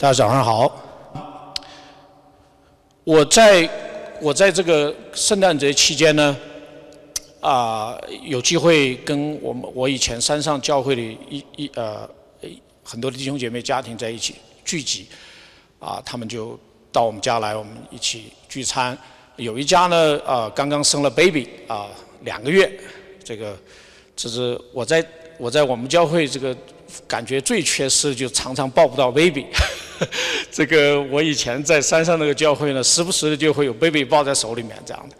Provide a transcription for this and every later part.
大家早上好。我在我在这个圣诞节期间呢，啊，有机会跟我们我以前山上教会的一一呃很多的弟兄姐妹家庭在一起聚集，啊，他们就到我们家来，我们一起聚餐。有一家呢，啊，刚刚生了 baby，啊，两个月，这个这是我在我在我们教会这个感觉最缺失，就常常抱不到 baby。这个我以前在山上那个教会呢，时不时的就会有 baby 抱在手里面这样的。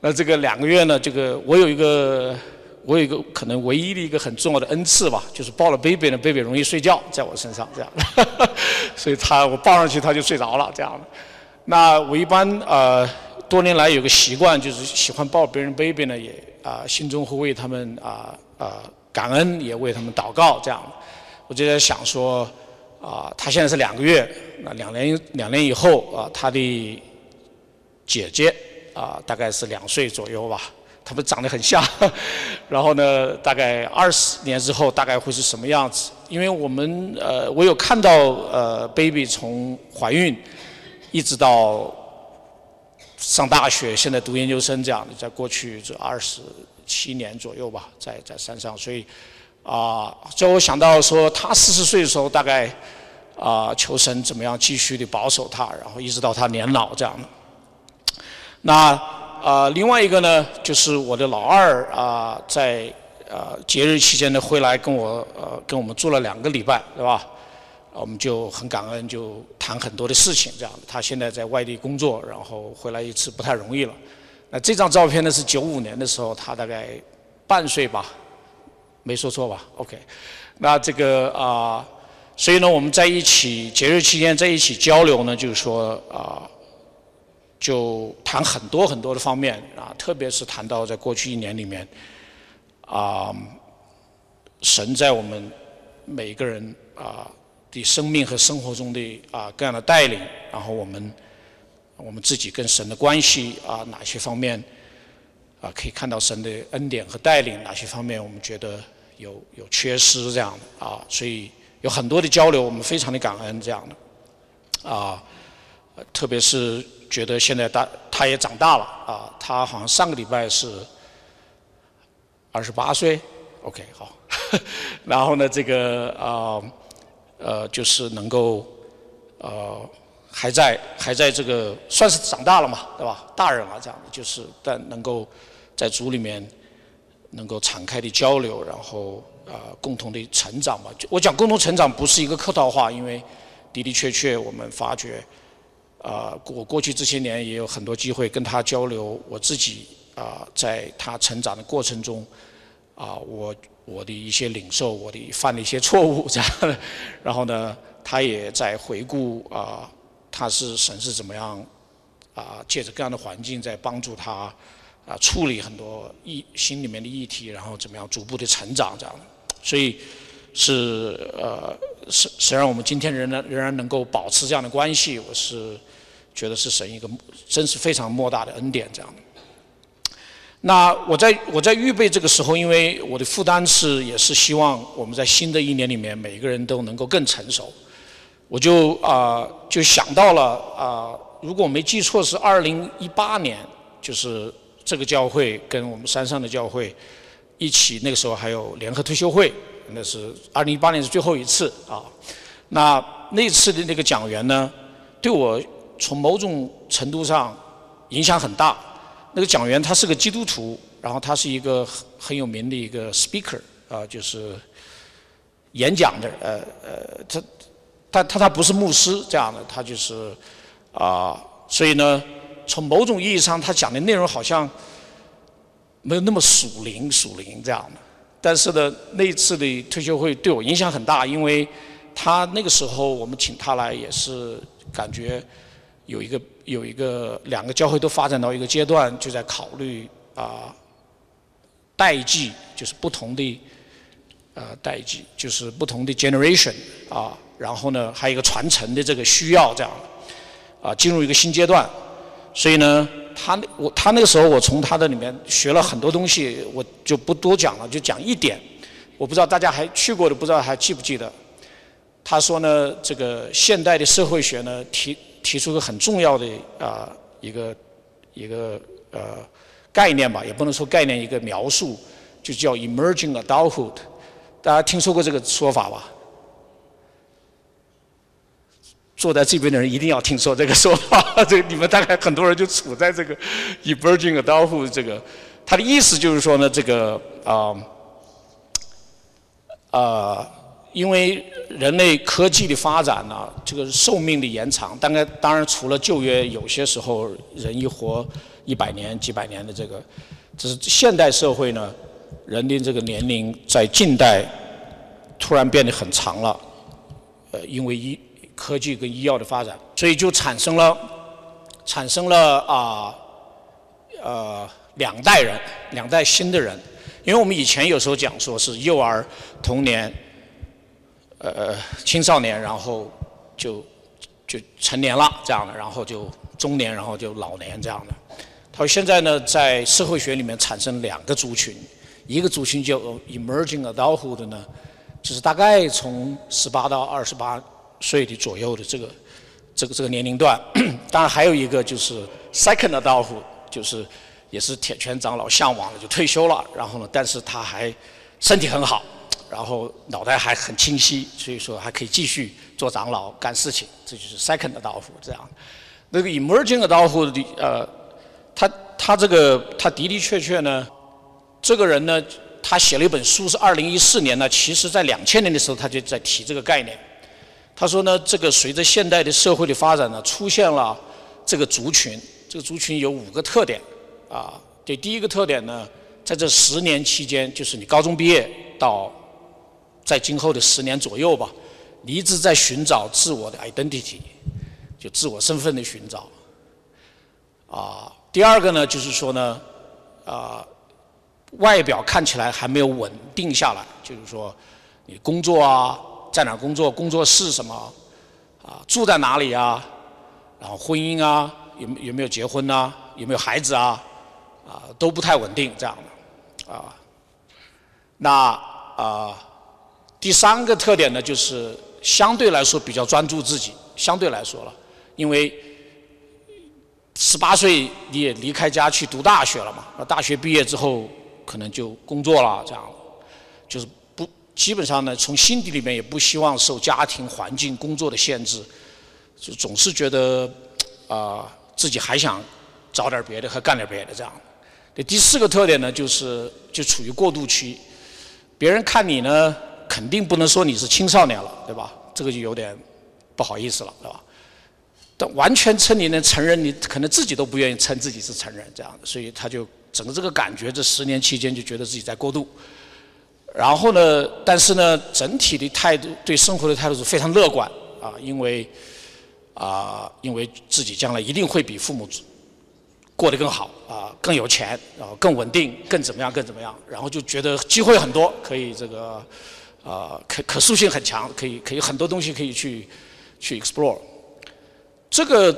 那这个两个月呢，这个我有一个我有一个可能唯一的一个很重要的恩赐吧，就是抱了 baby 呢，baby 容易睡觉在我身上这样的，所以他我抱上去他就睡着了这样的。那我一般呃。多年来有个习惯，就是喜欢抱别人 baby 呢，也啊心中会为他们啊啊感恩，也为他们祷告这样的。我就在想说，啊他现在是两个月，那两年两年以后啊他的姐姐啊大概是两岁左右吧，他们长得很像。然后呢，大概二十年之后大概会是什么样子？因为我们呃我有看到呃 baby 从怀孕一直到。上大学，现在读研究生，这样的，在过去这二十七年左右吧，在在山上，所以啊，在我想到说他四十岁的时候，大概啊，求神怎么样继续的保守他，然后一直到他年老这样的。那啊，另外一个呢，就是我的老二啊，在呃节日期间呢，回来跟我呃跟我们住了两个礼拜，对吧？我们就很感恩，就谈很多的事情，这样。他现在在外地工作，然后回来一次不太容易了。那这张照片呢是九五年的时候，他大概半岁吧，没说错吧？OK。那这个啊，所以呢，我们在一起节日期间在一起交流呢，就是说啊，就谈很多很多的方面啊，特别是谈到在过去一年里面啊，神在我们每个人啊。的生命和生活中的啊各样的带领，然后我们我们自己跟神的关系啊哪些方面啊可以看到神的恩典和带领，哪些方面我们觉得有有缺失这样的啊，所以有很多的交流，我们非常的感恩这样的啊，特别是觉得现在大他也长大了啊，他好像上个礼拜是二十八岁，OK 好，然后呢这个啊。呃，就是能够，呃，还在还在这个算是长大了嘛，对吧？大人了这样的，就是但能够在组里面能够敞开的交流，然后啊，共同的成长嘛。我讲共同成长不是一个客套话，因为的的确确我们发觉，啊，我过去这些年也有很多机会跟他交流，我自己啊，在他成长的过程中，啊，我。我的一些领受，我的犯的一些错误，这样，然后呢，他也在回顾啊，他是神是怎么样啊，借着各样的环境在帮助他啊处理很多议心里面的议题，然后怎么样逐步的成长这样的，所以是呃，是虽然我们今天仍然仍然能够保持这样的关系，我是觉得是神一个真是非常莫大的恩典这样的。那我在我在预备这个时候，因为我的负担是也是希望我们在新的一年里面每一个人都能够更成熟，我就啊就想到了啊，如果我没记错是二零一八年，就是这个教会跟我们山上的教会一起，那个时候还有联合退休会，那是二零一八年是最后一次啊。那那次的那个讲员呢，对我从某种程度上影响很大。那个讲员他是个基督徒，然后他是一个很很有名的一个 speaker 啊，就是演讲的，呃呃，他他他他不是牧师这样的，他就是啊，所以呢，从某种意义上，他讲的内容好像没有那么属灵属灵这样的。但是呢，那一次的退休会对我影响很大，因为他那个时候我们请他来也是感觉。有一个有一个两个教会都发展到一个阶段，就在考虑啊代际，就是不同的呃代际，就是不同的 generation 啊，然后呢还有一个传承的这个需要这样啊进入一个新阶段，所以呢他那我他那个时候我从他的里面学了很多东西，我就不多讲了，就讲一点，我不知道大家还去过的不知道还记不记得。他说呢，这个现代的社会学呢提提出个很重要的啊一个一个呃概念吧，也不能说概念，一个描述，就叫 emerging adulthood。大家听说过这个说法吧？坐在这边的人一定要听说这个说法，这个你们大概很多人就处在这个 emerging adobe 这个，他的意思就是说呢，这个啊啊，因为人类科技的发展呢，这个寿命的延长，当然当然除了旧约，有些时候人一活一百年、几百年的这个，只是现代社会呢，人的这个年龄在近代突然变得很长了，呃，因为一。科技跟医药的发展，所以就产生了产生了啊呃两代人，两代新的人。因为我们以前有时候讲说是幼儿、童年、呃青少年，然后就就成年了这样的，然后就中年，然后就老年这样的。他说现在呢，在社会学里面产生两个族群，一个族群叫 emerging adulthood 呢，就是大概从十八到二十八。岁的左右的这个这个这个年龄段，当然还有一个就是 secondary 就是也是铁拳长老向往的，就退休了，然后呢，但是他还身体很好，然后脑袋还很清晰，所以说还可以继续做长老干事情，这就是 secondary 这样。那个 emerging 的道夫的呃，他他这个他的的确确呢，这个人呢，他写了一本书是二零一四年呢，其实在两千年的时候他就在提这个概念。他说呢，这个随着现代的社会的发展呢，出现了这个族群，这个族群有五个特点，啊，对，第一个特点呢，在这十年期间，就是你高中毕业到在今后的十年左右吧，你一直在寻找自我的 identity，就自我身份的寻找，啊，第二个呢，就是说呢，啊，外表看起来还没有稳定下来，就是说你工作啊。在哪工作？工作是什么？啊，住在哪里啊？然后婚姻啊，有有没有结婚啊？有没有孩子啊？啊，都不太稳定这样的，啊。那啊，第三个特点呢，就是相对来说比较专注自己，相对来说了，因为十八岁你也离开家去读大学了嘛，那大学毕业之后可能就工作了这样，就是。基本上呢，从心底里面也不希望受家庭环境、工作的限制，就总是觉得啊自己还想找点别的和干点别的这样。第四个特点呢，就是就处于过渡期，别人看你呢，肯定不能说你是青少年了，对吧？这个就有点不好意思了，对吧？但完全称你能成人，你可能自己都不愿意称自己是成人这样的，所以他就整个这个感觉，这十年期间就觉得自己在过渡。然后呢？但是呢，整体的态度对生活的态度是非常乐观啊，因为啊，因为自己将来一定会比父母过得更好啊，更有钱，然后更稳定，更怎么样，更怎么样。然后就觉得机会很多，可以这个啊，可可塑性很强，可以可以很多东西可以去去 explore。这个。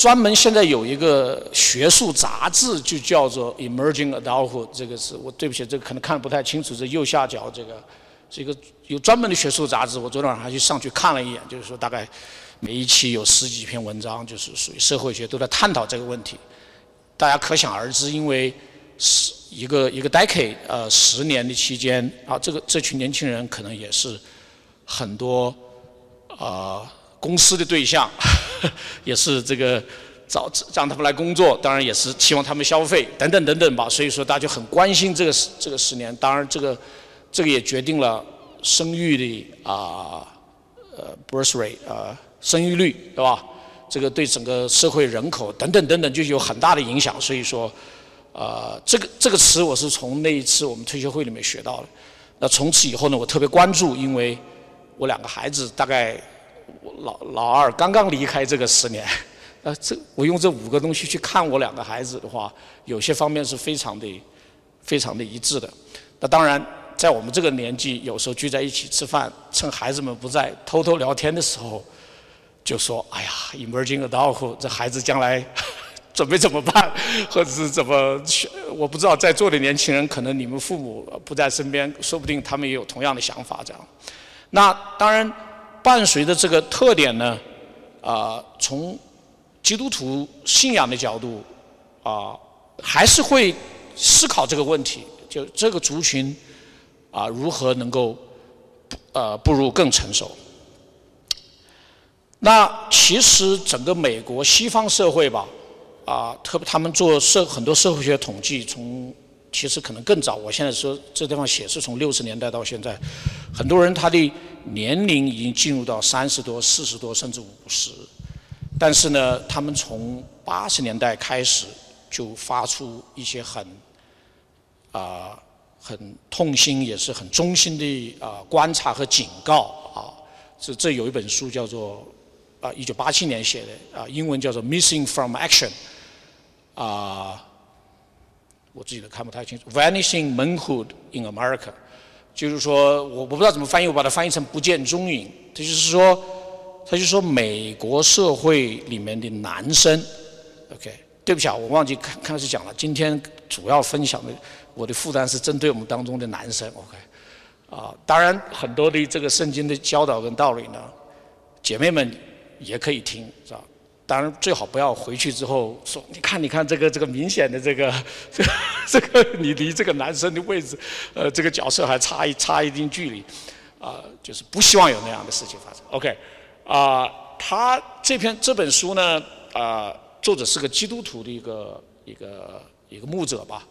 专门现在有一个学术杂志，就叫做《Emerging Adulthood》。这个是我对不起，这个可能看不太清楚。这右下角这个，这个有专门的学术杂志。我昨天晚上还去上去看了一眼，就是说大概每一期有十几篇文章，就是属于社会学都在探讨这个问题。大家可想而知，因为十一个一个 decade，呃，十年的期间啊，这个这群年轻人可能也是很多啊。公司的对象，也是这个找让他们来工作，当然也是期望他们消费等等等等吧。所以说大家就很关心这个十这个十年。当然这个这个也决定了生育的啊呃 birth rate 啊生育率对吧？这个对整个社会人口等等等等就有很大的影响。所以说啊这个这个词我是从那一次我们退休会里面学到的。那从此以后呢，我特别关注，因为我两个孩子大概。我老老二刚刚离开这个十年，呃，这我用这五个东西去看我两个孩子的话，有些方面是非常的、非常的一致的。那当然，在我们这个年纪，有时候聚在一起吃饭，趁孩子们不在，偷偷聊天的时候，就说：“哎呀，emerging adult，这孩子将来 准备怎么办，或者是怎么？我不知道在座的年轻人，可能你们父母不在身边，说不定他们也有同样的想法。这样，那当然。伴随着这个特点呢，啊，从基督徒信仰的角度，啊，还是会思考这个问题，就这个族群啊，如何能够呃步入更成熟？那其实整个美国西方社会吧，啊，特别他们做社很多社会学统计，从其实可能更早。我现在说这地方写是从六十年代到现在，很多人他的年龄已经进入到三十多、四十多，甚至五十。但是呢，他们从八十年代开始就发出一些很啊很痛心，也是很衷心的啊观察和警告啊。这这有一本书叫做。啊，一九八七年写的啊，英文叫做《Missing from Action》啊，我自己都看不太清楚，《Vanishing Manhood in America》，就是说我我不知道怎么翻译，我把它翻译成“不见踪影”。它就是说，他就说美国社会里面的男生，OK，对不起啊，我忘记开开始讲了。今天主要分享的我的负担是针对我们当中的男生，OK，啊，当然很多的这个圣经的教导跟道理呢，姐妹们。也可以听，是吧？当然最好不要回去之后说，你看，你看这个这个明显的这个 这个这个你离这个男生的位置，呃，这个角色还差一差一定距离，啊，就是不希望有那样的事情发生。OK，啊，他这篇这本书呢，啊，作者是个基督徒的一个一个一个牧者吧，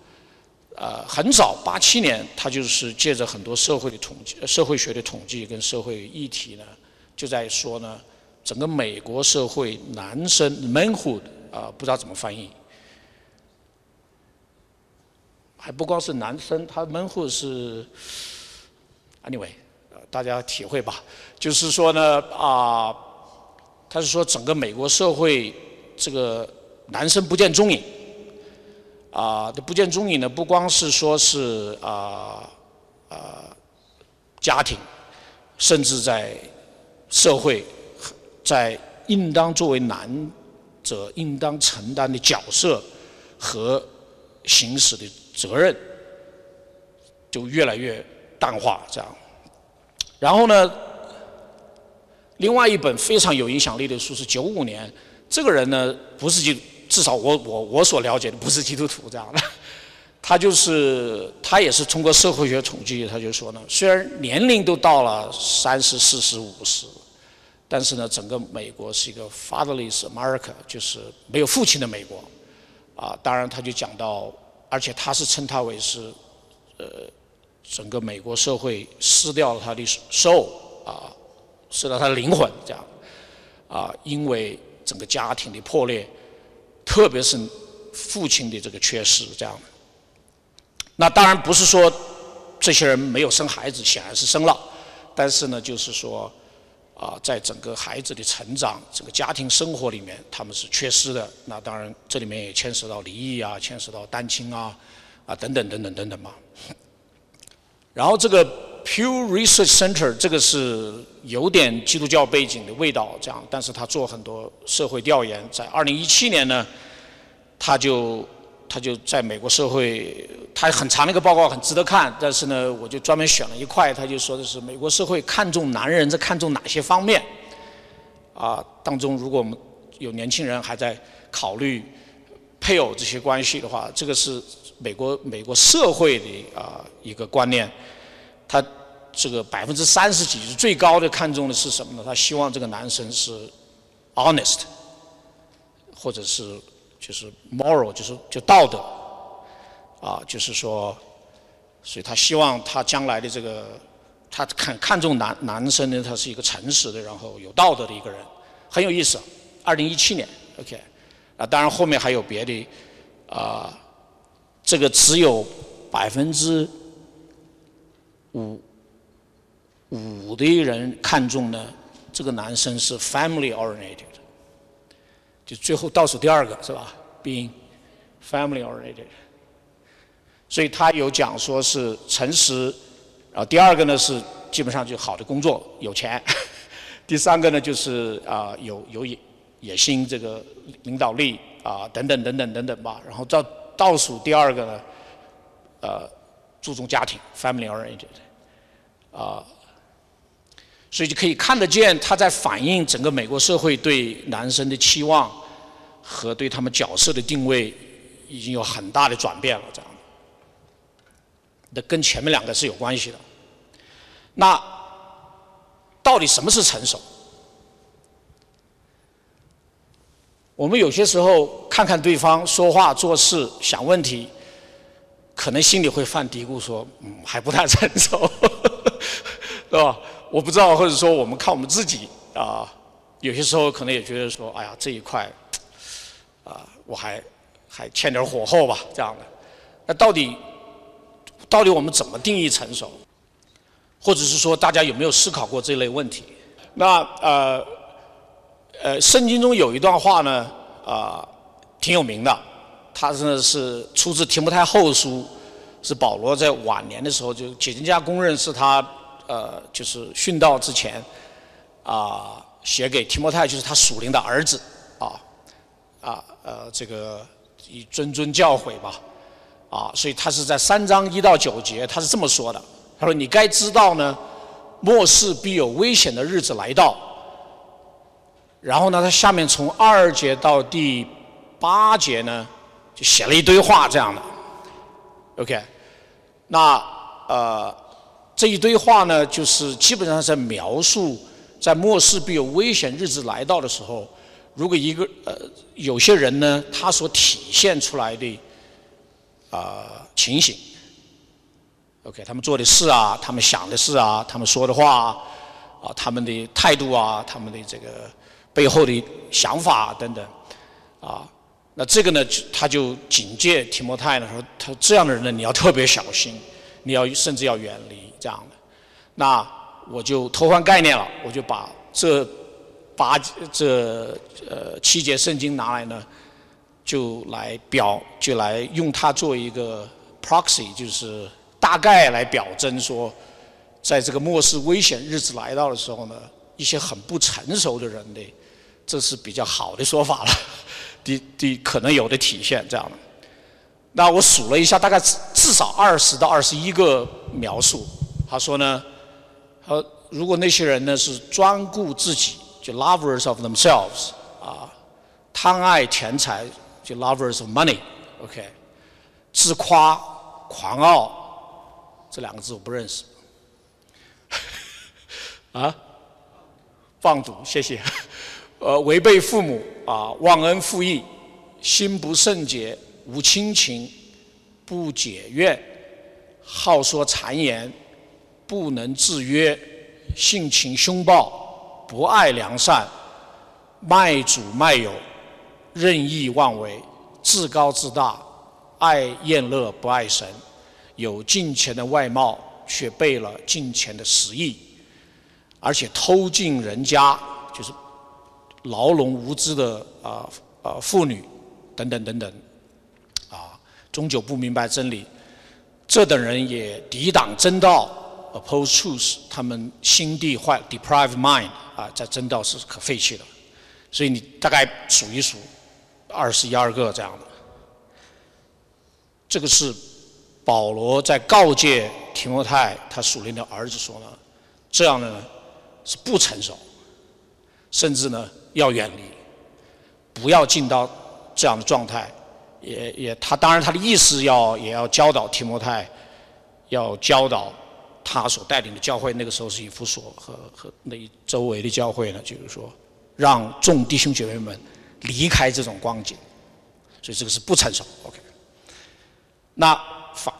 呃，很早八七年，他就是借着很多社会的统计、社会学的统计跟社会议题呢，就在说呢。整个美国社会，男生 manhood 啊，不知道怎么翻译，还不光是男生，他 manhood 是 anyway，大家体会吧。就是说呢，啊，他是说整个美国社会这个男生不见踪影，啊，这不见踪影呢，不光是说是啊啊家庭，甚至在社会。在应当作为男者应当承担的角色和行使的责任，就越来越淡化这样。然后呢，另外一本非常有影响力的书是九五年，这个人呢不是基，至少我我我所了解的不是基督徒这样的，他就是他也是通过社会学统计，他就说呢，虽然年龄都到了三十四十五十。但是呢，整个美国是一个 fatherless America，就是没有父亲的美国，啊，当然他就讲到，而且他是称他为是，呃，整个美国社会失掉了他的 soul，啊，失掉他的灵魂，这样，啊，因为整个家庭的破裂，特别是父亲的这个缺失，这样。那当然不是说这些人没有生孩子，显然是生了，但是呢，就是说。啊，在整个孩子的成长、整个家庭生活里面，他们是缺失的。那当然，这里面也牵涉到离异啊，牵涉到单亲啊，啊等等等等等等嘛。然后这个 Pew Research Center 这个是有点基督教背景的味道，这样，但是他做很多社会调研，在二零一七年呢，他就。他就在美国社会，他很长的一个报告，很值得看。但是呢，我就专门选了一块，他就说的是美国社会看重男人在看重哪些方面。啊，当中如果我们有年轻人还在考虑配偶这些关系的话，这个是美国美国社会的啊一个观念。他这个百分之三十几是最高的看重的是什么呢？他希望这个男生是 honest，或者是。就是 moral，就是就道德，啊，就是说，所以他希望他将来的这个，他看看重男男生呢，他是一个诚实的，然后有道德的一个人，很有意思。二零一七年，OK，啊，当然后面还有别的，啊，这个只有百分之五五的人看中呢，这个男生是 family oriented。就最后倒数第二个是吧？Being family oriented，所以他有讲说是诚实，然后第二个呢是基本上就好的工作有钱，第三个呢就是啊有有野野心这个领导力啊等等等等等等吧，然后到倒数第二个呢，呃注重家庭 family oriented，啊，所以就可以看得见，他在反映整个美国社会对男生的期望和对他们角色的定位已经有很大的转变了，这样。那跟前面两个是有关系的。那到底什么是成熟？我们有些时候看看对方说话做事想问题，可能心里会犯嘀咕，说嗯还不太成熟，是吧？我不知道，或者说我们看我们自己啊，有些时候可能也觉得说，哎呀，这一块，我还还欠点火候吧，这样的。那到底到底我们怎么定义成熟？或者是说，大家有没有思考过这类问题？那呃呃，圣经中有一段话呢，啊，挺有名的，它呢是出自提摩太后书，是保罗在晚年的时候就解经家公认是他。呃，就是殉道之前，啊，写给提摩太，就是他属灵的儿子，啊，啊，呃，这个以谆谆教诲吧，啊，所以他是在三章一到九节，他是这么说的，他说：“你该知道呢，末世必有危险的日子来到。”然后呢，他下面从二节到第八节呢，就写了一堆话这样的，OK，那呃。这一堆话呢，就是基本上在描述，在末世必有危险日子来到的时候，如果一个呃有些人呢，他所体现出来的啊情形，OK，他们做的事啊，他们想的事啊，他们说的话啊，他们的态度啊，他们的这个背后的想法等等啊，那这个呢，他就警戒提摩太呢，说他这样的人呢，你要特别小心，你要甚至要远离。这样的，那我就偷换概念了，我就把这八这呃七节圣经拿来呢，就来表就来用它做一个 proxy，就是大概来表征说，在这个末世危险日子来到的时候呢，一些很不成熟的人的，这是比较好的说法了，的的可能有的体现这样的。那我数了一下，大概至至少二十到二十一个描述。他说呢，呃如果那些人呢是专顾自己，就 lovers of themselves，啊，贪爱钱财，就 lovers of money，OK，自夸、狂傲，这两个字我不认识。啊，放毒，谢谢。呃，违背父母，啊，忘恩负义，心不圣洁，无亲情，不解怨，好说谗言。不能制约，性情凶暴，不爱良善，卖主卖友，任意妄为，自高自大，爱厌乐不爱神，有金钱的外貌，却背了金钱的实意，而且偷进人家，就是牢笼无知的啊啊妇女，等等等等，啊，终究不明白真理，这等人也抵挡真道。Oppose truth，他们心地坏，deprive mind，啊，在真道是可废弃的，所以你大概数一数，二十一二个这样的。这个是保罗在告诫提摩太他属灵的儿子说呢，这样的呢是不成熟，甚至呢要远离，不要进到这样的状态。也也他当然他的意思要也要教导提摩太，要教导。他所带领的教会，那个时候是以弗所和和那周围的教会呢，就是说，让众弟兄姐妹们离开这种光景，所以这个是不成熟。OK，那法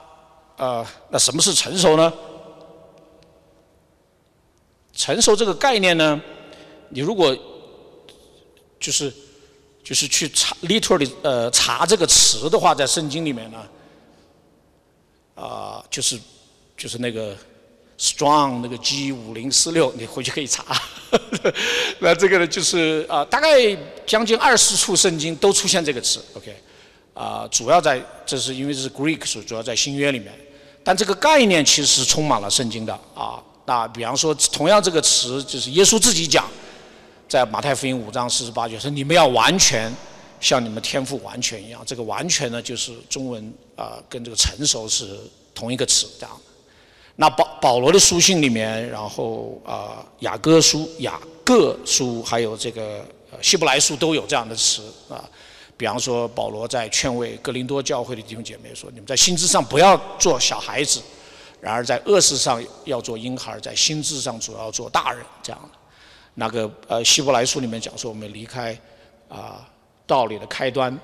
呃，那什么是成熟呢？成熟这个概念呢，你如果就是就是去查 literally 呃查这个词的话，在圣经里面呢，啊，就是就是那个。Strong 那个 G 五零四六，你回去可以查。那这个呢，就是啊，大概将近二十处圣经都出现这个词。OK，啊，主要在这是因为是 Greek 书，主要在新约里面。但这个概念其实是充满了圣经的啊。那比方说，同样这个词，就是耶稣自己讲，在马太福音五章四十八节说：“你们要完全像你们天赋完全一样。”这个完全呢，就是中文啊，跟这个成熟是同一个词这样。那保保罗的书信里面，然后啊雅各书、雅各书，还有这个希伯来书都有这样的词啊。比方说保罗在劝慰格林多教会的弟兄姐妹说：“你们在心智上不要做小孩子，然而在恶事上要做婴孩，在心智上主要做大人。”这样的。那个呃希伯来书里面讲说，我们离开啊道理的开端，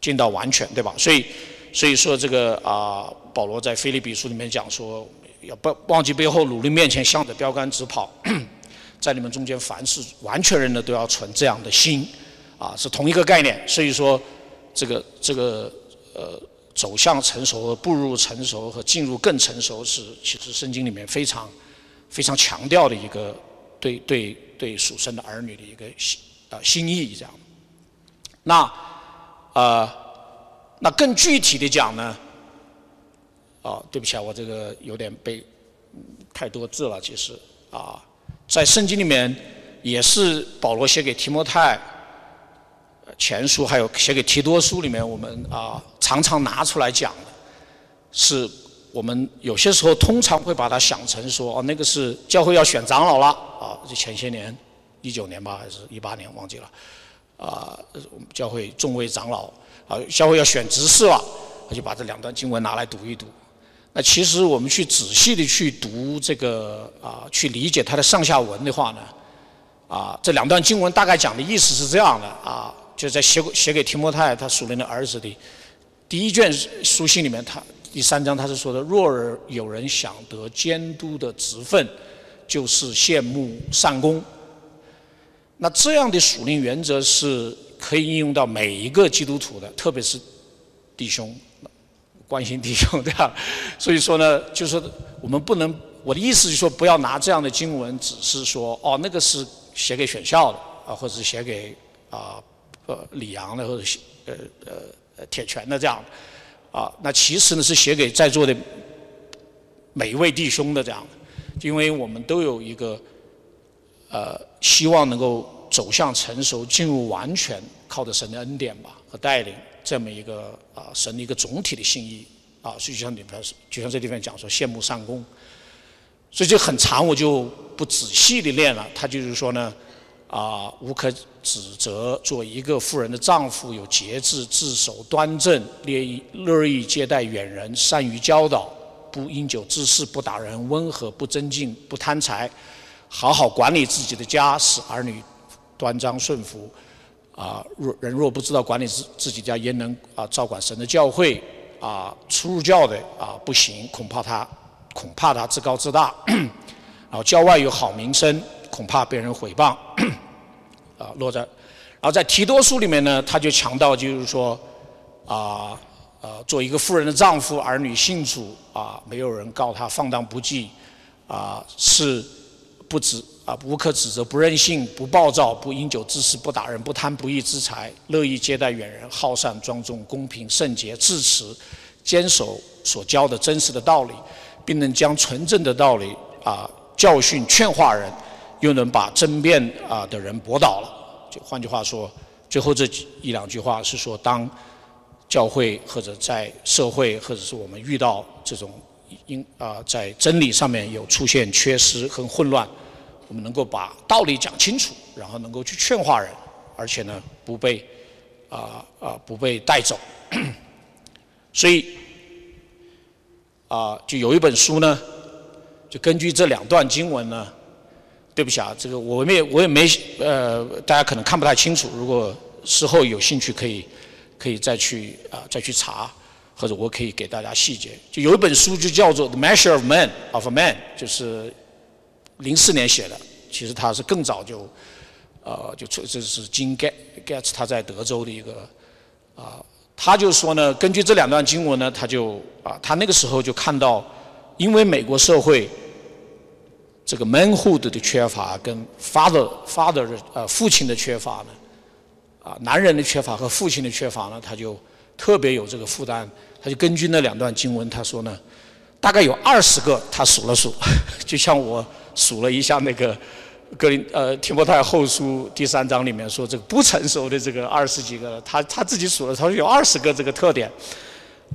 进到完全，对吧？所以所以说这个啊。保罗在菲利比书里面讲说，要不忘记背后，努力面前，向着标杆直跑。在你们中间，凡是完全人的都要存这样的心，啊，是同一个概念。所以说，这个这个呃，走向成熟步入成熟和进入更成熟，是其实圣经里面非常非常强调的一个对对对属生的儿女的一个心啊心意这样。那呃，那更具体的讲呢？啊，对不起啊，我这个有点背太多字了。其实啊，在圣经里面也是保罗写给提摩太前书，还有写给提多书里面，我们啊常常拿出来讲的，是我们有些时候通常会把它想成说，哦，那个是教会要选长老了啊，就前些年一九年吧，还是一八年忘记了啊，教会众位长老啊，教会要选执事了，他就把这两段经文拿来读一读。那其实我们去仔细的去读这个啊，去理解它的上下文的话呢，啊，这两段经文大概讲的意思是这样的啊，就在写写给提摩太他属灵的儿子的第一卷书信里面，他第三章他是说的：若尔有人想得监督的职分，就是羡慕善功。那这样的属灵原则是可以应用到每一个基督徒的，特别是弟兄。关心弟兄，对吧？所以说呢，就是我们不能，我的意思就是说，不要拿这样的经文，只是说，哦，那个是写给选校的啊，或者是写给啊呃李阳的，或者写呃呃铁拳的这样啊。那其实呢，是写给在座的每一位弟兄的这样的，因为我们都有一个呃希望能够走向成熟、进入完全，靠着神的恩典吧和带领。这么一个啊，神的一个总体的心意啊，所以就像你们，就像这地方讲说羡慕上功，所以就很长，我就不仔细的念了。他就是说呢，啊，无可指责，做一个妇人的丈夫有节制，自守端正，乐意乐意接待远人，善于教导，不因酒滋事，不打人，温和，不争竞，不贪财，好好管理自己的家，使儿女端庄顺服。啊，若人若不知道管理自自己家，焉能啊照管神的教会？啊，出入教的啊不行，恐怕他恐怕他自高自大，然后教外有好名声，恐怕被人毁谤。啊，落在，然后在提多书里面呢，他就强调就是说，啊呃，做一个富人的丈夫，儿女信主，啊，没有人告他放荡不羁，啊是不止。啊，无可指责，不任性，不暴躁，不饮酒滋事，不打人，不贪不义之财，乐意接待远人，好善庄重，公平圣洁，自持，坚守所教的真实的道理，并能将纯正的道理啊教训劝化人，又能把争辩啊的人驳倒了。就换句话说，最后这一两句话是说，当教会或者在社会，或者是我们遇到这种因啊在真理上面有出现缺失和混乱。我们能够把道理讲清楚，然后能够去劝化人，而且呢不被啊啊不被带走。所以啊，就有一本书呢，就根据这两段经文呢，对不起啊，这个我没我也没呃，大家可能看不太清楚。如果事后有兴趣，可以可以再去啊再去查，或者我可以给大家细节。就有一本书就叫做《The Measure of Man of a Man》，就是。零四年写的，其实他是更早就，呃，就出这是金盖盖茨他在德州的一个，啊，他就说呢，根据这两段经文呢，他就啊，他那个时候就看到，因为美国社会这个 manhood 的缺乏跟 father father 呃父亲的缺乏呢，啊，男人的缺乏和父亲的缺乏呢，他就特别有这个负担，他就根据那两段经文，他说呢，大概有二十个，他数了数，就像我。数了一下那个格林呃提摩太后书第三章里面说这个不成熟的这个二十几个，他他自己数了，他说有二十个这个特点，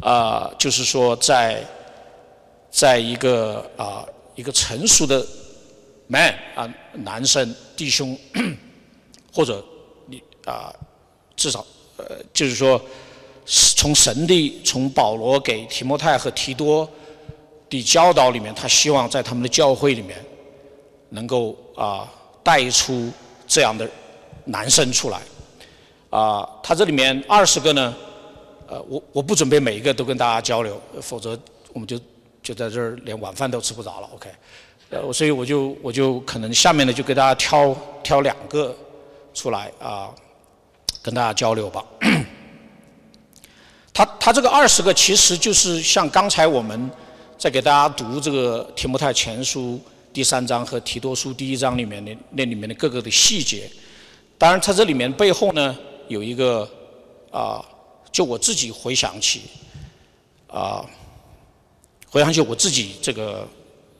啊，就是说在在一个啊一个成熟的 man 啊男生弟兄，或者你啊至少呃就是说从神的从保罗给提摩太和提多的教导里面，他希望在他们的教会里面能够啊带出这样的男生出来啊，他这里面二十个呢，呃我我不准备每一个都跟大家交流，否则我们就。就在这儿，连晚饭都吃不着了。OK，呃，所以我就我就可能下面呢，就给大家挑挑两个出来啊，跟大家交流吧。他他这个二十个其实就是像刚才我们在给大家读这个提摩太前书第三章和提多书第一章里面的那里面的各个的细节。当然，它这里面背后呢有一个啊，就我自己回想起啊。回想起我自己这个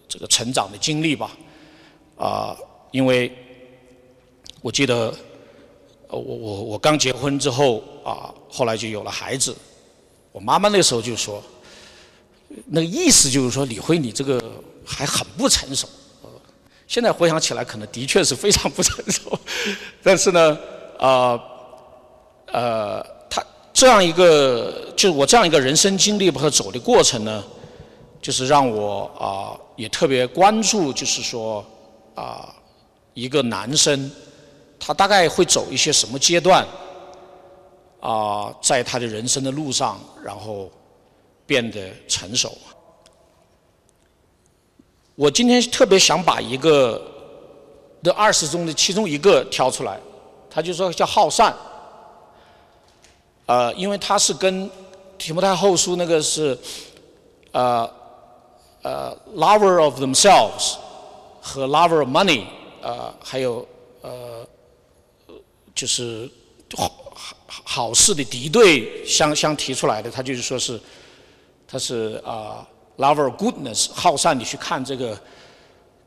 这个成长的经历吧，啊，因为我记得我我我刚结婚之后啊，后来就有了孩子，我妈妈那时候就说，那个意思就是说李辉你这个还很不成熟，现在回想起来可能的确是非常不成熟，但是呢，啊呃，他这样一个就是我这样一个人生经历和走的过程呢。就是让我啊也特别关注，就是说啊一个男生他大概会走一些什么阶段啊，在他的人生的路上，然后变得成熟。我今天特别想把一个的二十中的其中一个挑出来，他就说叫好善，呃，因为他是跟提摩太后书那个是呃。呃，lover of themselves 和 lover of money，呃，还有呃，就是好好事的敌对相相提出来的，他就是说是，他是啊，lover of goodness 好善，你去看这个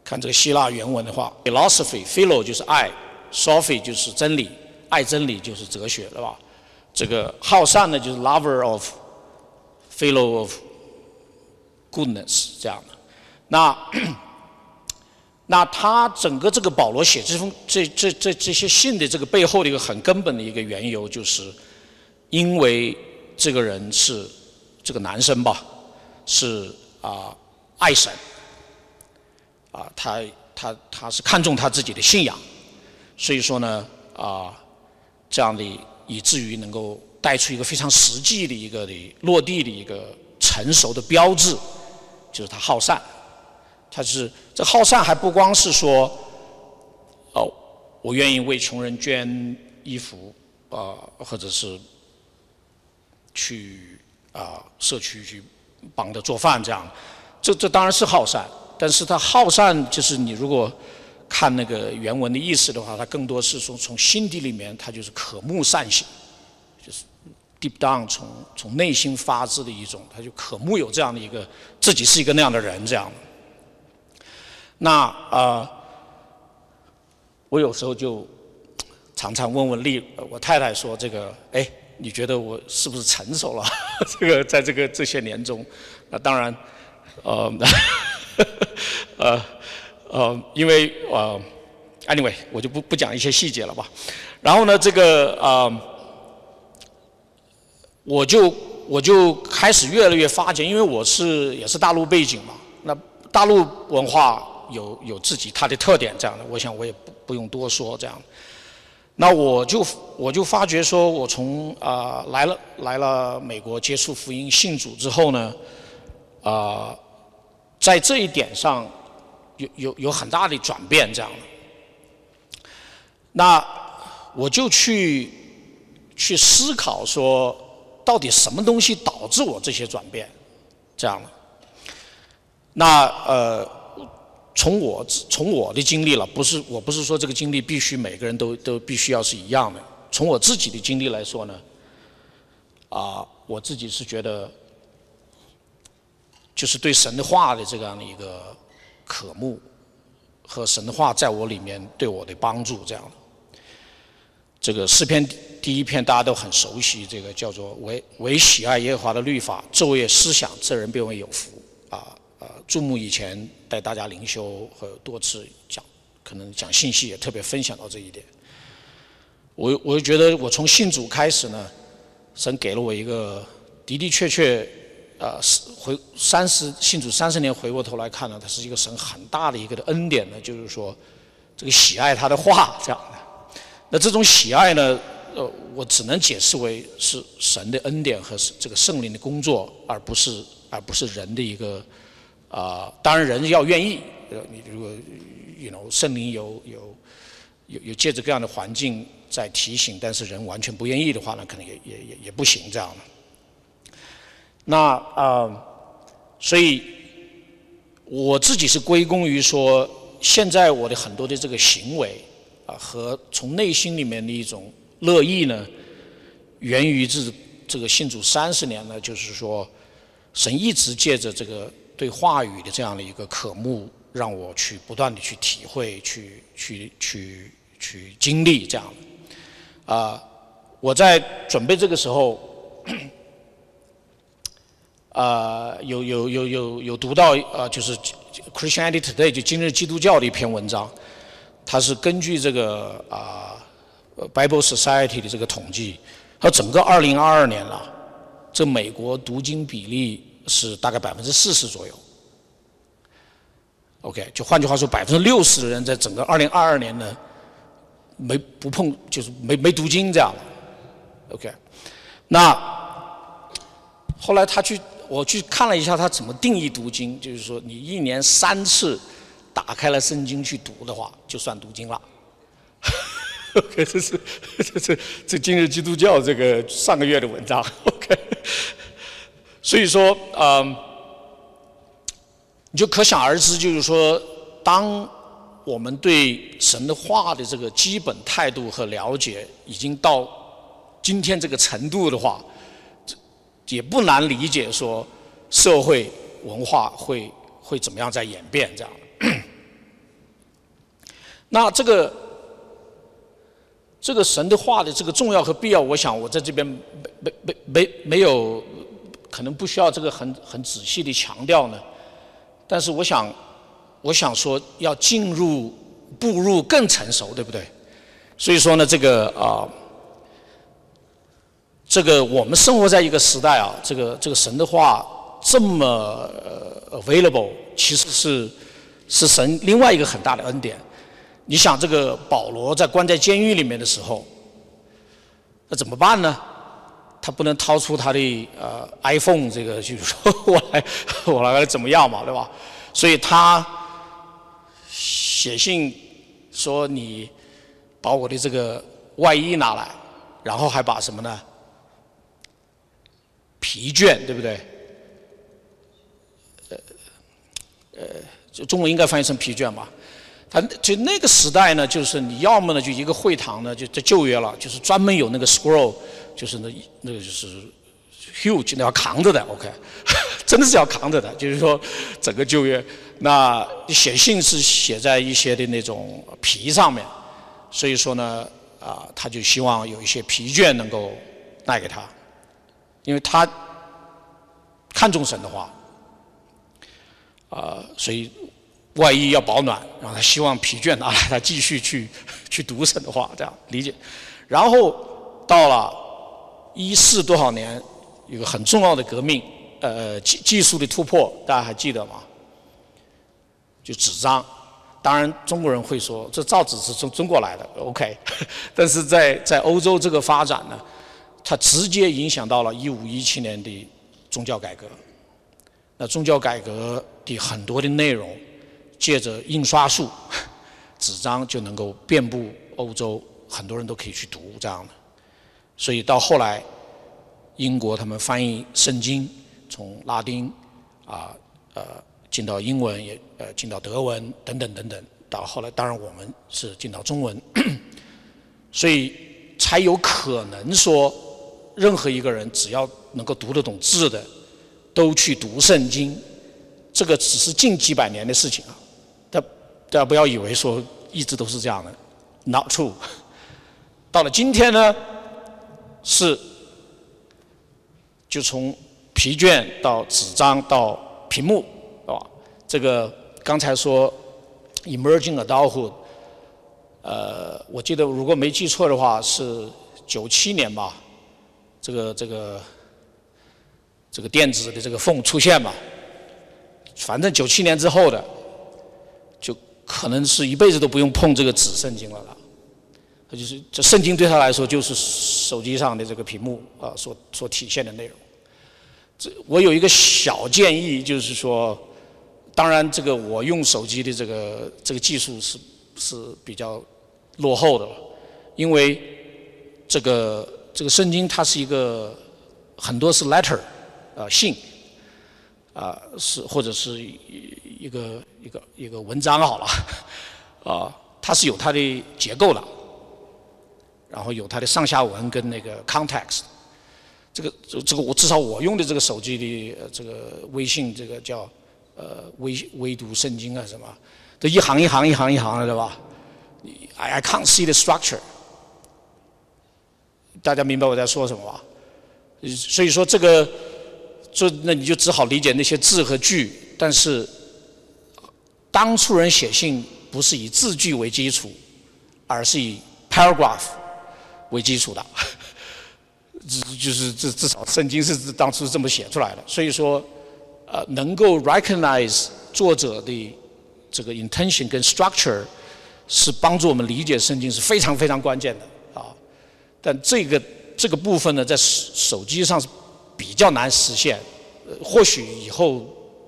看这个希腊原文的话，philosophy，philo 就是爱，sophy 就是真理，爱真理就是哲学，对吧？这个好善呢，就是 lover of philo of goodness 这样的，那那他整个这个保罗写这封这这这这些信的这个背后的一个很根本的一个缘由，就是因为这个人是这个男生吧，是啊爱神啊，他他他是看重他自己的信仰，所以说呢啊这样的以至于能够带出一个非常实际的一个的落地的一个成熟的标志。就是他好善，他是这好善还不光是说，哦，我愿意为穷人捐衣服啊，或者是去啊社区去帮着做饭这样，这这当然是好善，但是他好善就是你如果看那个原文的意思的话，他更多是从从心底里面，他就是渴慕善行，就是。deep down 从从内心发自的一种，他就渴慕有这样的一个自己是一个那样的人这样。那啊，我有时候就常常问问丽，我太太说这个，哎，你觉得我是不是成熟了？这个在这个这些年中，那当然，呃，呃，呃，因为呃，anyway，我就不不讲一些细节了吧。然后呢，这个啊。我就我就开始越来越发觉，因为我是也是大陆背景嘛，那大陆文化有有自己它的特点，这样的，我想我也不不用多说这样。那我就我就发觉说，我从啊来了来了美国接触福音信主之后呢，啊在这一点上有有有很大的转变这样。那我就去去思考说。到底什么东西导致我这些转变？这样，那呃，从我从我的经历了，不是我不是说这个经历必须每个人都都必须要是一样的。从我自己的经历来说呢，啊，我自己是觉得，就是对神的话的这样的一个渴慕和神的话在我里面对我的帮助，这样的。这个诗篇第一篇大家都很熟悉，这个叫做“唯唯喜爱耶和华的律法，昼夜思想，这人便为有福”。啊，注目以前带大家灵修和多次讲，可能讲信息也特别分享到这一点。我我就觉得我从信主开始呢，神给了我一个的的确确，呃，回三十信主三十年回过头来看呢，它是一个神很大的一个的恩典呢，就是说这个喜爱他的话这样的。那这种喜爱呢，呃，我只能解释为是神的恩典和这个圣灵的工作，而不是而不是人的一个啊，当然人要愿意，呃，你如果，you know，圣灵有有有有借着各样的环境。在提醒，但是人完全不愿意的话呢，可能也也也也不行这样的。那啊，所以我自己是归功于说，现在我的很多的这个行为啊，和从内心里面的一种乐意呢，源于这这个信主三十年呢，就是说，神一直借着这个对话语的这样的一个渴慕，让我去不断的去体会，去去去去经历这样的。啊，我在准备这个时候，啊，有有有有有读到啊，就是 Christianity Today 就今日基督教的一篇文章，它是根据这个啊 Bible Society 的这个统计，它整个二零二二年了，这美国读经比例是大概百分之四十左右。OK，就换句话说，百分之六十的人在整个二零二二年呢。没不碰就是没没读经这样，OK，那后来他去我去看了一下他怎么定义读经，就是说你一年三次打开了圣经去读的话，就算读经了。OK，这是 这是这今日基督教这个上个月的文章，OK，所以说嗯，你就可想而知，就是说当。我们对神的话的这个基本态度和了解，已经到今天这个程度的话，也不难理解说社会文化会会怎么样在演变这样。那这个这个神的话的这个重要和必要，我想我在这边没没没没没有可能不需要这个很很仔细的强调呢，但是我想。我想说，要进入步入更成熟，对不对？所以说呢，这个啊，这个我们生活在一个时代啊，这个这个神的话这么 available，其实是是神另外一个很大的恩典。你想，这个保罗在关在监狱里面的时候，那怎么办呢？他不能掏出他的呃 iPhone，这个就是说我来我来怎么样嘛，对吧？所以他。写信说你把我的这个外衣拿来，然后还把什么呢？疲倦，对不对？呃呃，就中文应该翻译成疲倦吧？他就那个时代呢，就是你要么呢就一个会堂呢就在旧约了，就是专门有那个 scroll，就是那那个就是 huge，那要扛着的，OK，真的是要扛着的，就是说整个旧约。那写信是写在一些的那种皮上面，所以说呢，啊，他就希望有一些疲倦能够带给他，因为他看重神的话，啊，所以外衣要保暖，然后他希望疲倦拿来，他继续去去读神的话，这样理解。然后到了一四多少年，有个很重要的革命，呃，技技术的突破，大家还记得吗？就纸张，当然中国人会说这造纸是从中国来的，OK，但是在在欧洲这个发展呢，它直接影响到了一五一七年的宗教改革。那宗教改革的很多的内容，借着印刷术，纸张就能够遍布欧洲，很多人都可以去读这样的。所以到后来，英国他们翻译圣经，从拉丁啊呃。进到英文也呃进到德文等等等等，到后来当然我们是进到中文，所以才有可能说任何一个人只要能够读得懂字的，都去读圣经，这个只是近几百年的事情啊，大大家不要以为说一直都是这样的，not true。到了今天呢，是就从疲倦到纸张到屏幕。啊这个刚才说 emerging adulthood，呃，我记得如果没记错的话是九七年吧，这个这个这个电子的这个缝出现嘛，反正九七年之后的，就可能是一辈子都不用碰这个纸圣经了了。他就是这圣经对他来说就是手机上的这个屏幕啊所所体现的内容。这我有一个小建议，就是说，当然这个我用手机的这个这个技术是是比较落后的，因为这个这个圣经它是一个很多是 letter 啊信啊是或者是一个一个一个文章好了啊它是有它的结构的。然后有它的上下文跟那个 context，这个这个我至少我用的这个手机的这个微信这个叫呃微微读圣经啊什么，这一行一行一行一行的对吧？I I can't see the structure，大家明白我在说什么吧？所以说这个，这那你就只好理解那些字和句，但是当初人写信不是以字句为基础，而是以 paragraph。为基础的，至就是至至少圣经是当初这么写出来的，所以说，呃，能够 recognize 作者的这个 intention 跟 structure 是帮助我们理解圣经是非常非常关键的啊。但这个这个部分呢，在手手机上是比较难实现，或许以后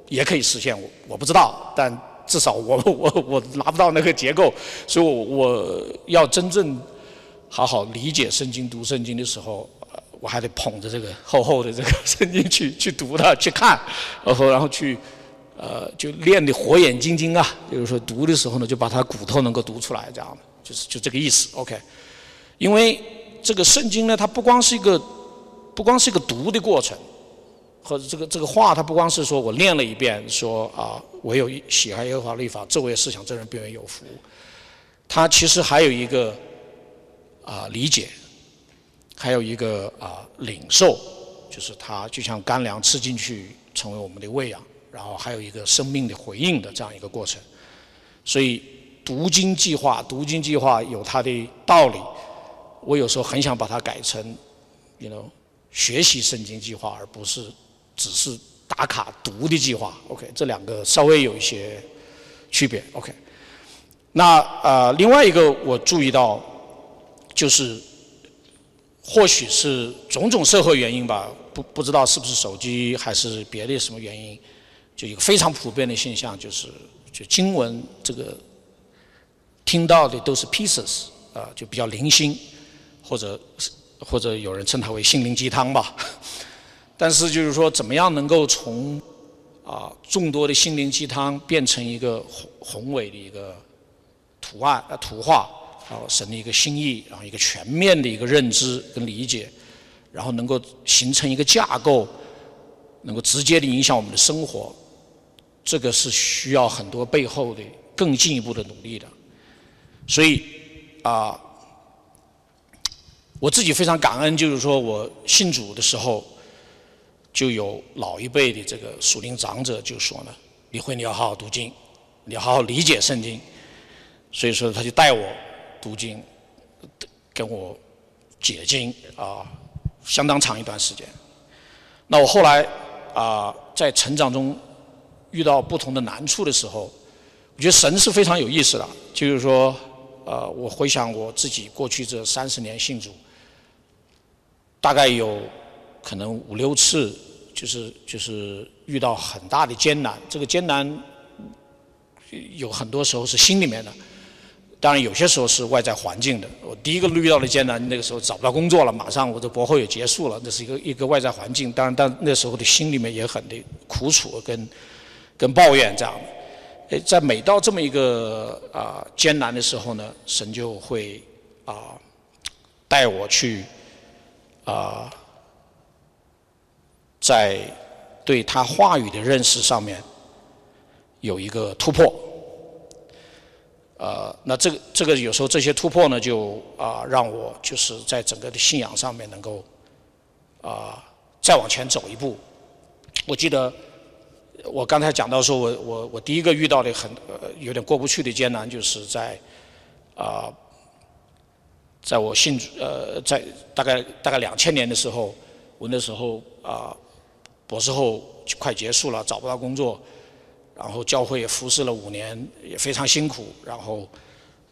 也可以实现，我我不知道，但至少我我我拿不到那个结构，所以我我要真正。好好理解圣经、读圣经的时候，我还得捧着这个厚厚的这个圣经去去读它、去看，然后然后去，呃，就练的火眼金睛啊。就是说读的时候呢，就把它骨头能够读出来，这样的，就是就这个意思。OK，因为这个圣经呢，它不光是一个不光是一个读的过程，或者这个这个话，它不光是说我念了一遍，说啊，我有喜爱耶和华律法，这位思想，这人必然有福。它其实还有一个。啊，理解，还有一个啊，领受，就是它就像干粮吃进去，成为我们的喂养，然后还有一个生命的回应的这样一个过程。所以读经计划，读经计划有它的道理。我有时候很想把它改成，you know，学习圣经计划，而不是只是打卡读的计划。OK，这两个稍微有一些区别。OK，那呃，另外一个我注意到。就是，或许是种种社会原因吧，不不知道是不是手机还是别的什么原因，就一个非常普遍的现象，就是就经文这个听到的都是 pieces 啊，就比较零星，或者或者有人称它为心灵鸡汤吧。但是就是说，怎么样能够从啊众多的心灵鸡汤变成一个宏宏伟的一个图案啊图画？然后神的一个心意，然后一个全面的一个认知跟理解，然后能够形成一个架构，能够直接的影响我们的生活，这个是需要很多背后的更进一步的努力的。所以啊，我自己非常感恩，就是说我信主的时候，就有老一辈的这个属灵长者就说呢：“李辉，你要好好读经，你要好好理解圣经。”所以说他就带我。读经，跟我解经啊，相当长一段时间。那我后来啊，在成长中遇到不同的难处的时候，我觉得神是非常有意思的。就是说，呃，我回想我自己过去这三十年信主，大概有可能五六次，就是就是遇到很大的艰难。这个艰难有很多时候是心里面的。当然，有些时候是外在环境的。我第一个遇到的艰难，那个时候找不到工作了，马上我的博后也结束了，那是一个一个外在环境。当然，但那时候的心里面也很的苦楚跟跟抱怨这样的。在每到这么一个啊艰难的时候呢，神就会啊带我去啊在对他话语的认识上面有一个突破。呃，那这个这个有时候这些突破呢，就啊让我就是在整个的信仰上面能够啊再往前走一步。我记得我刚才讲到说，我我我第一个遇到的很呃有点过不去的艰难，就是在啊，在我信呃在大概大概两千年的时候，我那时候啊博士后快结束了，找不到工作，然后教会也服侍了五年，也非常辛苦，然后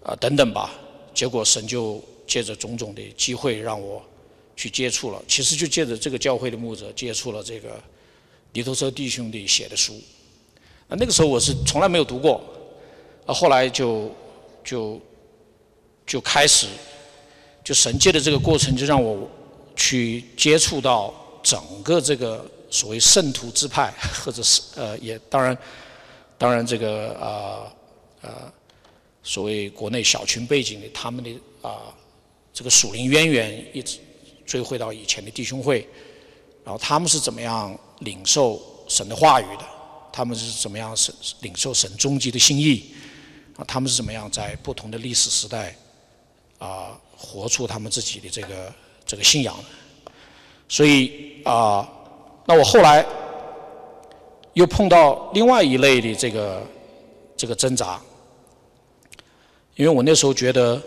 啊等等吧，结果神就借着种种的机会让我去接触了，其实就借着这个教会的牧者接触了这个。李头车弟兄的写的书，啊，那个时候我是从来没有读过，啊，后来就就就开始，就神界的这个过程，就让我去接触到整个这个所谓圣徒之派，或者是呃，也当然当然这个啊啊，所谓国内小群背景的他们的啊这个属灵渊源，一直追回到以前的弟兄会，然后他们是怎么样？领受神的话语的，他们是怎么样神领受神终极的心意？啊，他们是怎么样在不同的历史时代啊，活出他们自己的这个这个信仰？所以啊，那我后来又碰到另外一类的这个这个挣扎，因为我那时候觉得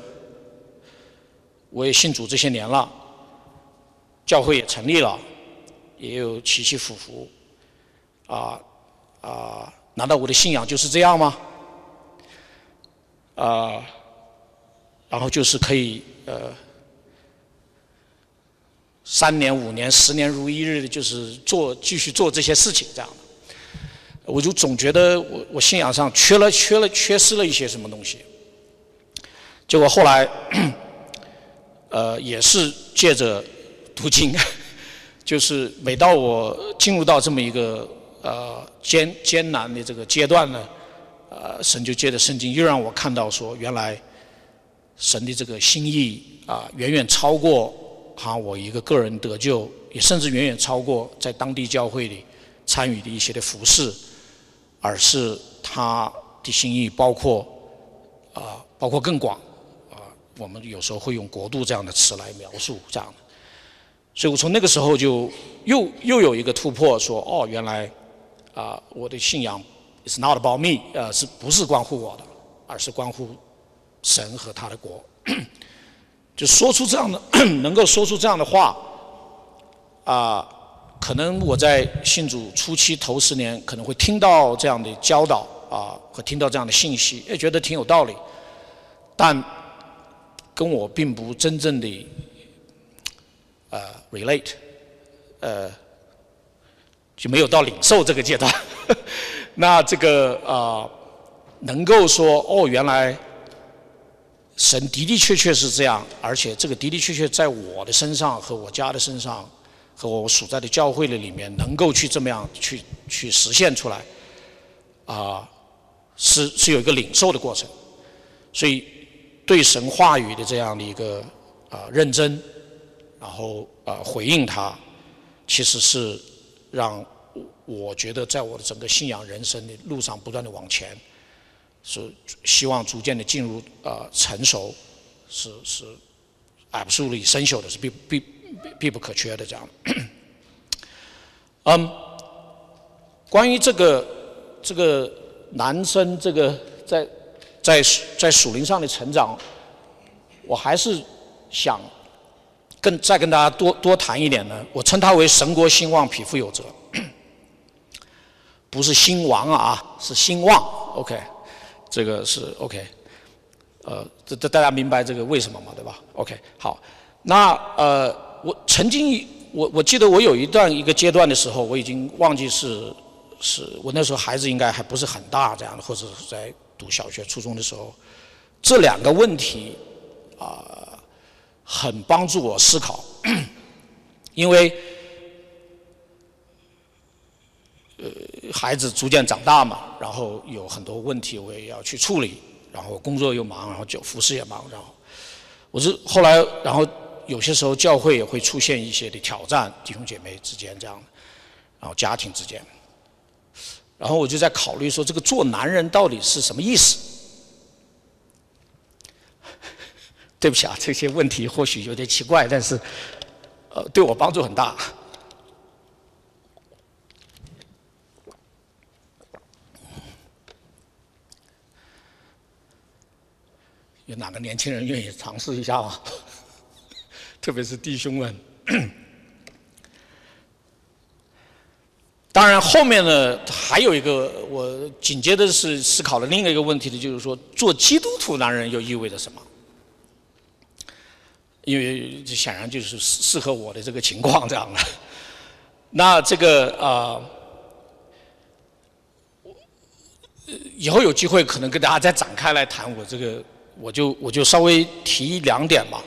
我也信主这些年了，教会也成立了。也有起起伏伏，啊啊，难道我的信仰就是这样吗？啊，然后就是可以呃，三年五年十年如一日的，就是做继续做这些事情这样，我就总觉得我我信仰上缺了缺了缺失了一些什么东西，结果后来，呃，也是借着读经。就是每到我进入到这么一个呃艰艰难的这个阶段呢，呃，神就借着圣经又让我看到说，原来神的这个心意啊，远远超过哈我一个个人得救，也甚至远远超过在当地教会里参与的一些的服饰，而是他的心意包括啊，包括更广啊，我们有时候会用国度这样的词来描述这样的。所以我从那个时候就又又有一个突破，说哦，原来啊，我的信仰 is not about me，呃，是不是关乎我的，而是关乎神和他的国。就说出这样的，能够说出这样的话，啊，可能我在信主初期头十年可能会听到这样的教导啊，和听到这样的信息，也觉得挺有道理，但跟我并不真正的。呃，relate，呃，就没有到领受这个阶段。那这个啊，能够说哦，原来神的的确确是这样，而且这个的的确确在我的身上和我家的身上，和我所在的教会的里面，能够去这么样去去实现出来，啊，是是有一个领受的过程。所以对神话语的这样的一个啊认真。然后呃回应他，其实是让我觉得在我的整个信仰人生的路上不断的往前，是希望逐渐的进入呃成熟，是是 absolutely essential 的，是必必必不可缺的这样。嗯，关于这个这个男生这个在在在属灵上的成长，我还是想。跟再跟大家多多谈一点呢，我称他为神国兴旺，匹夫有责，不是兴亡啊，是兴旺。OK，这个是 OK，呃，这这大家明白这个为什么嘛，对吧？OK，好，那呃，我曾经我我记得我有一段一个阶段的时候，我已经忘记是是我那时候孩子应该还不是很大这样的，或者是在读小学、初中的时候，这两个问题啊。很帮助我思考，因为呃孩子逐渐长大嘛，然后有很多问题我也要去处理，然后工作又忙，然后就服饰也忙，然后我是后来，然后有些时候教会也会出现一些的挑战弟兄姐妹之间这样然后家庭之间。然后我就在考虑说这个做男人到底是什么意思？对不起啊这些问题或许有点奇怪但是呃对我帮助很大。有哪个年轻人愿意尝试一下啊？特别是弟兄们。当然，后面呢还有一个，我紧接着是思考了另一个问题的，就是说，做基督徒男人又意味着什么？因为这显然就是适合我的这个情况这样的。那这个啊，以后有机会可能跟大家再展开来谈。我这个，我就我就稍微提两点吧。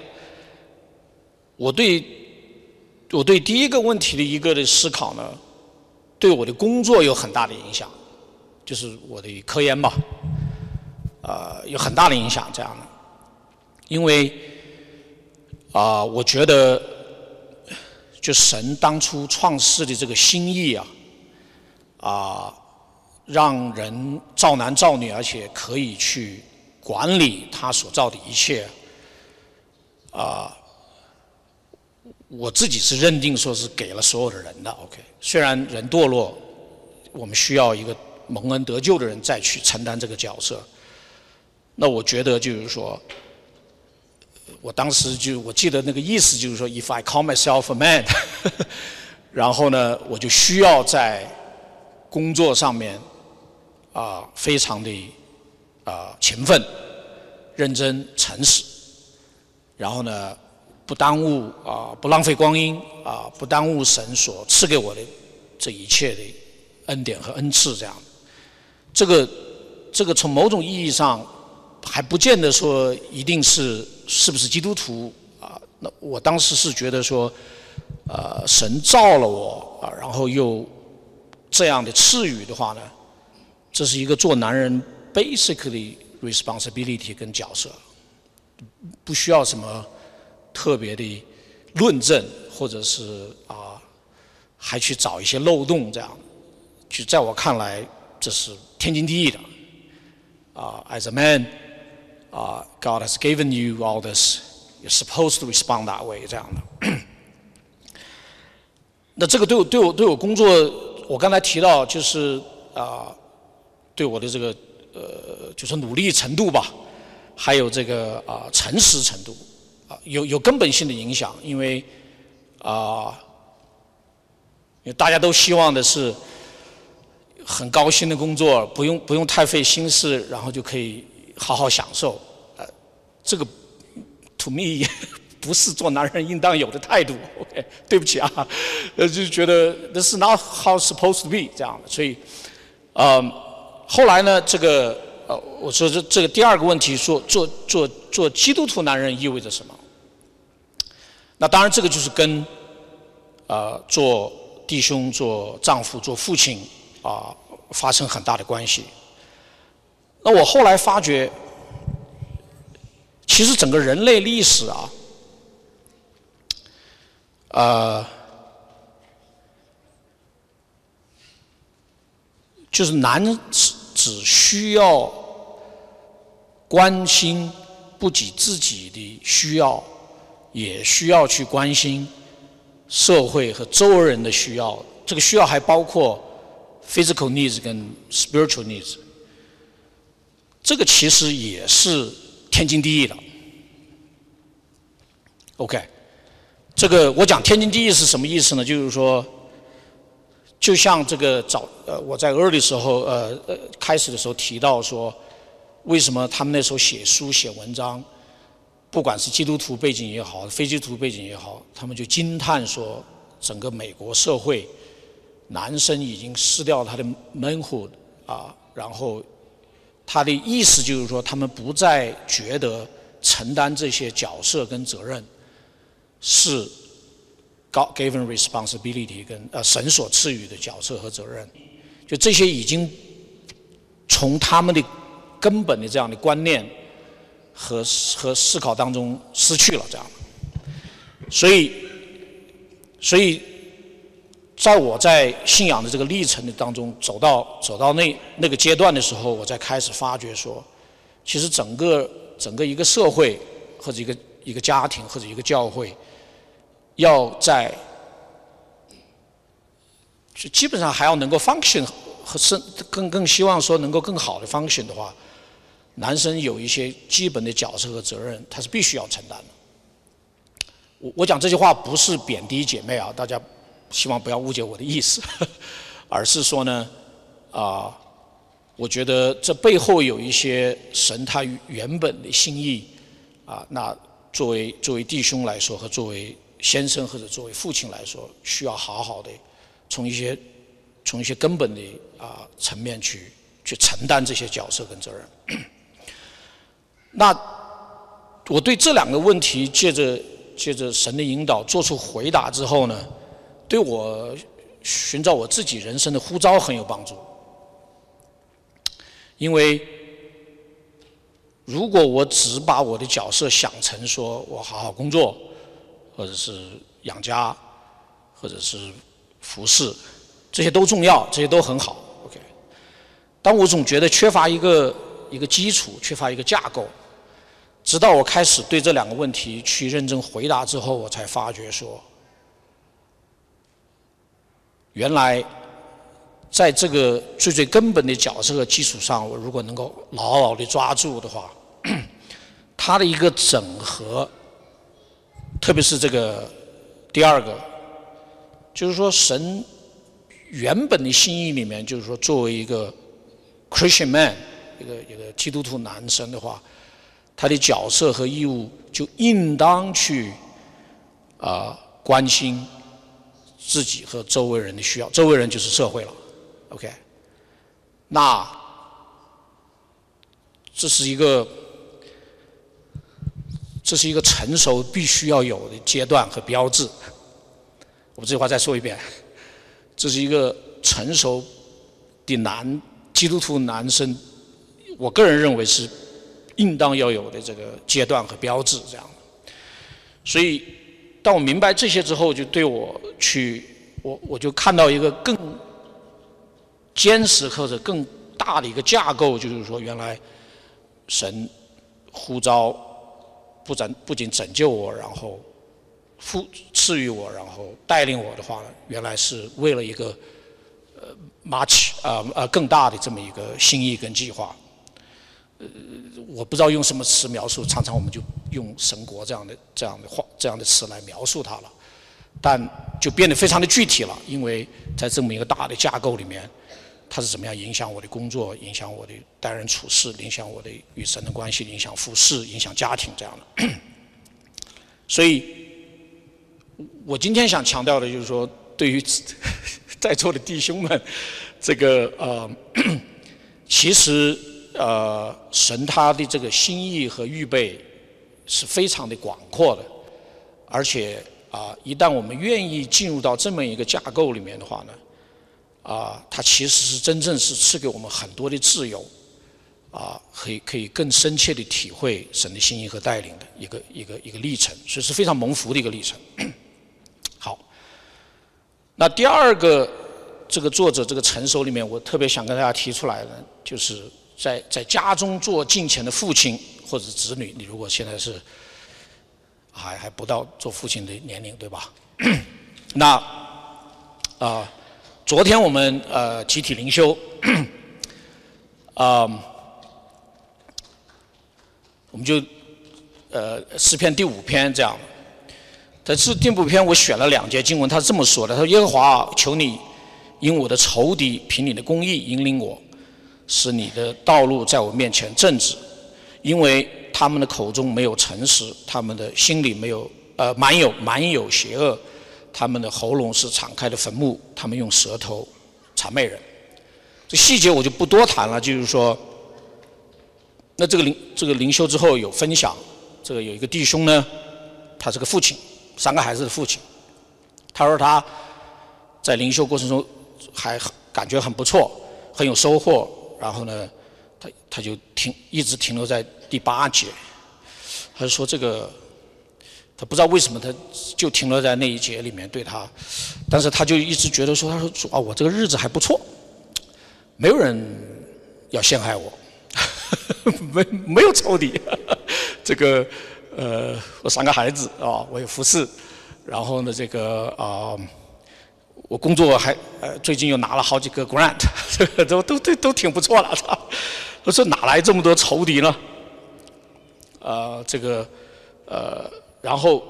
我对我对第一个问题的一个的思考呢。对我的工作有很大的影响，就是我的科研吧，呃，有很大的影响这样的，因为啊，我觉得就神当初创世的这个心意啊，啊，让人造男造女，而且可以去管理他所造的一切，啊。我自己是认定说是给了所有的人的，OK。虽然人堕落，我们需要一个蒙恩得救的人再去承担这个角色。那我觉得就是说，我当时就我记得那个意思就是说，If I call myself a man，然后呢，我就需要在工作上面啊非常的啊勤奋、认真、诚实，然后呢。不耽误啊，不浪费光阴啊，不耽误神所赐给我的这一切的恩典和恩赐，这样。这个这个从某种意义上还不见得说一定是是不是基督徒啊？那我当时是觉得说，呃，神造了我啊，然后又这样的赐予的话呢，这是一个做男人 basically responsibility 跟角色，不需要什么。特别的论证，或者是啊，还去找一些漏洞，这样，就在我看来，这是天经地义的。啊，as a man，啊，God has given you all this，you're supposed to respond that way，这样的。那这个对我对我对我工作，我刚才提到就是啊，对我的这个呃，就是努力程度吧，还有这个啊诚实程度。有有根本性的影响，因为啊，因为大家都希望的是很高薪的工作，不用不用太费心思，然后就可以好好享受。呃，这个 to me 不是做男人应当有的态度。OK，对不起啊，呃，就觉得 this is not how supposed to be 这样的。所以，呃，后来呢，这个呃，我说这这个第二个问题，说做做做基督徒男人意味着什么？那当然，这个就是跟啊做弟兄、做丈夫、做父亲啊发生很大的关系。那我后来发觉，其实整个人类历史啊，呃，就是男子只需要关心不仅自己的需要。也需要去关心社会和周围人的需要，这个需要还包括 physical needs 跟 spiritual needs，这个其实也是天经地义的。OK，这个我讲天经地义是什么意思呢？就是说，就像这个早呃我在 early 时候呃呃开始的时候提到说，为什么他们那时候写书写文章。不管是基督徒背景也好，非基督徒背景也好，他们就惊叹说，整个美国社会，男生已经失掉他的 manhood 啊，然后他的意思就是说，他们不再觉得承担这些角色跟责任是 God given responsibility 跟呃神所赐予的角色和责任，就这些已经从他们的根本的这样的观念。和和思考当中失去了这样，所以，所以，在我在信仰的这个历程的当中走到走到那那个阶段的时候，我才开始发觉说，其实整个整个一个社会或者一个一个家庭或者一个教会，要在就基本上还要能够 function 和是更更希望说能够更好的 function 的话。男生有一些基本的角色和责任，他是必须要承担的。我我讲这句话不是贬低姐妹啊，大家希望不要误解我的意思，而是说呢，啊，我觉得这背后有一些神他原本的心意啊，那作为作为弟兄来说和作为先生或者作为父亲来说，需要好好的从一些从一些根本的啊层面去去承担这些角色跟责任。那我对这两个问题，借着借着神的引导做出回答之后呢，对我寻找我自己人生的呼召很有帮助。因为如果我只把我的角色想成说我好好工作，或者是养家，或者是服侍，这些都重要，这些都很好，OK。但我总觉得缺乏一个一个基础，缺乏一个架构。直到我开始对这两个问题去认真回答之后，我才发觉说，原来在这个最最根本的角色和基础上，我如果能够牢牢的抓住的话，它的一个整合，特别是这个第二个，就是说神原本的心意里面，就是说作为一个 Christian man，一个一个基督徒男生的话。他的角色和义务就应当去啊关心自己和周围人的需要，周围人就是社会了，OK？那这是一个这是一个成熟必须要有的阶段和标志。我这句话再说一遍，这是一个成熟的男基督徒男生，我个人认为是。应当要有的这个阶段和标志，这样。所以，当我明白这些之后，就对我去，我我就看到一个更坚实或者更大的一个架构，就是说，原来神呼召不仅不仅拯救我，然后赋赐予我，然后带领我的话呢，原来是为了一个呃 much 啊呃更大的这么一个心意跟计划。呃，我不知道用什么词描述，常常我们就用神国这样的、这样的话、这样的词来描述它了，但就变得非常的具体了，因为在这么一个大的架构里面，它是怎么样影响我的工作、影响我的待人处事、影响我的与神的关系、影响服饰、影响家庭这样的。所以，我今天想强调的就是说，对于在座的弟兄们，这个呃，其实。呃，神他的这个心意和预备是非常的广阔的，而且啊，一旦我们愿意进入到这么一个架构里面的话呢，啊，它其实是真正是赐给我们很多的自由，啊，可以可以更深切的体会神的心意和带领的一个一个一个历程，所以是非常蒙福的一个历程。好，那第二个这个作者这个成熟里面，我特别想跟大家提出来的就是。在在家中做近前的父亲或者子女，你如果现在是还还不到做父亲的年龄，对吧？那啊，昨天我们呃集体灵修，啊，我们就呃诗篇第五篇这样。在这第五篇我选了两节经文，他是这么说的：他说耶和华，求你因我的仇敌凭你的公义引领我。使你的道路在我面前正直，因为他们的口中没有诚实，他们的心里没有呃满有满有邪恶，他们的喉咙是敞开的坟墓，他们用舌头谄媚人。这细节我就不多谈了，就是说，那这个灵这个灵修之后有分享，这个有一个弟兄呢，他是个父亲，三个孩子的父亲，他说他在灵修过程中还感觉很不错，很有收获。然后呢，他他就停，一直停留在第八节。他就说这个，他不知道为什么他就停留在那一节里面对他，但是他就一直觉得说，他说主啊，我这个日子还不错，没有人要陷害我，没没有仇敌，这个呃，我三个孩子啊，我有服侍，然后呢，这个啊。我工作还呃最近又拿了好几个 grant，这 个都都都都挺不错了，我 说哪来这么多仇敌呢？呃，这个呃，然后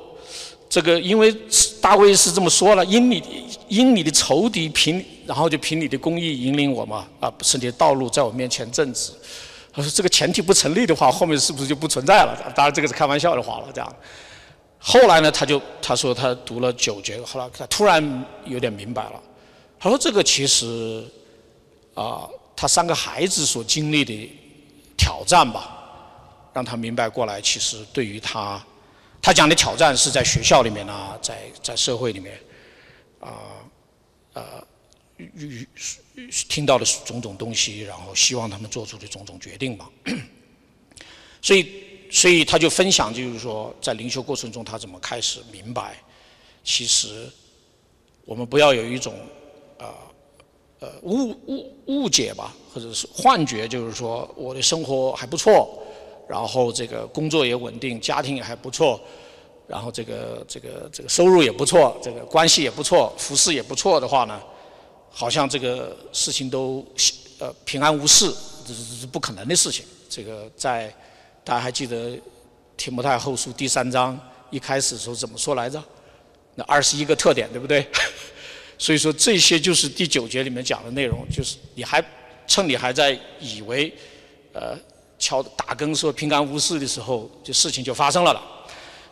这个因为大卫是这么说了，因你因你的仇敌凭，然后就凭你的公义引领我嘛，啊，是你的道路在我面前正直。他说这个前提不成立的话，后面是不是就不存在了？当然这个是开玩笑的话了，这样。后来呢，他就他说他读了九节，后来他突然有点明白了。他说这个其实啊，他三个孩子所经历的挑战吧，让他明白过来，其实对于他，他讲的挑战是在学校里面啊，在在社会里面啊呃与听到的种种东西，然后希望他们做出的种种决定吧，所以。所以他就分享，就是说，在灵修过程中，他怎么开始明白，其实我们不要有一种呃呃误误误解吧，或者是幻觉，就是说我的生活还不错，然后这个工作也稳定，家庭也还不错，然后这个这个这个收入也不错，这个关系也不错，服饰也不错的话呢，好像这个事情都呃平安无事，这是这是不可能的事情。这个在大家还记得《提摩太后书》第三章一开始的时候怎么说来着？那二十一个特点，对不对？所以说这些就是第九节里面讲的内容，就是你还趁你还在以为呃敲打更说平安无事的时候，这事情就发生了了。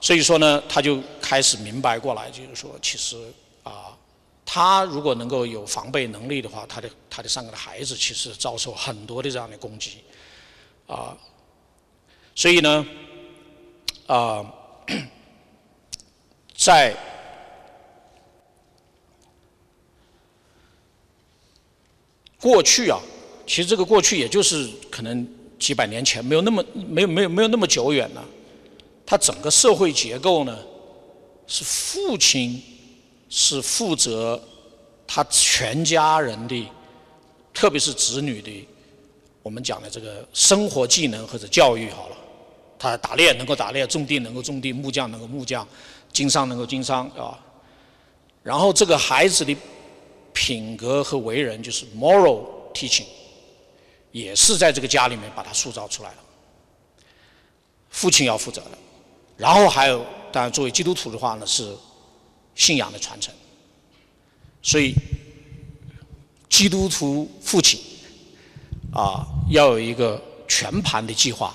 所以说呢，他就开始明白过来，就是说，其实啊，他如果能够有防备能力的话，他的他的三个孩子其实遭受很多的这样的攻击啊。所以呢，啊，在过去啊，其实这个过去也就是可能几百年前，没有那么没有没有没有那么久远了。它整个社会结构呢，是父亲是负责他全家人的，特别是子女的，我们讲的这个生活技能或者教育好了。他打猎能够打猎，种地能够种地，木匠能够木匠，经商能够经商，啊。然后这个孩子的品格和为人，就是 moral teaching，也是在这个家里面把他塑造出来的。父亲要负责的。然后还有，当然作为基督徒的话呢，是信仰的传承。所以，基督徒父亲啊，要有一个全盘的计划。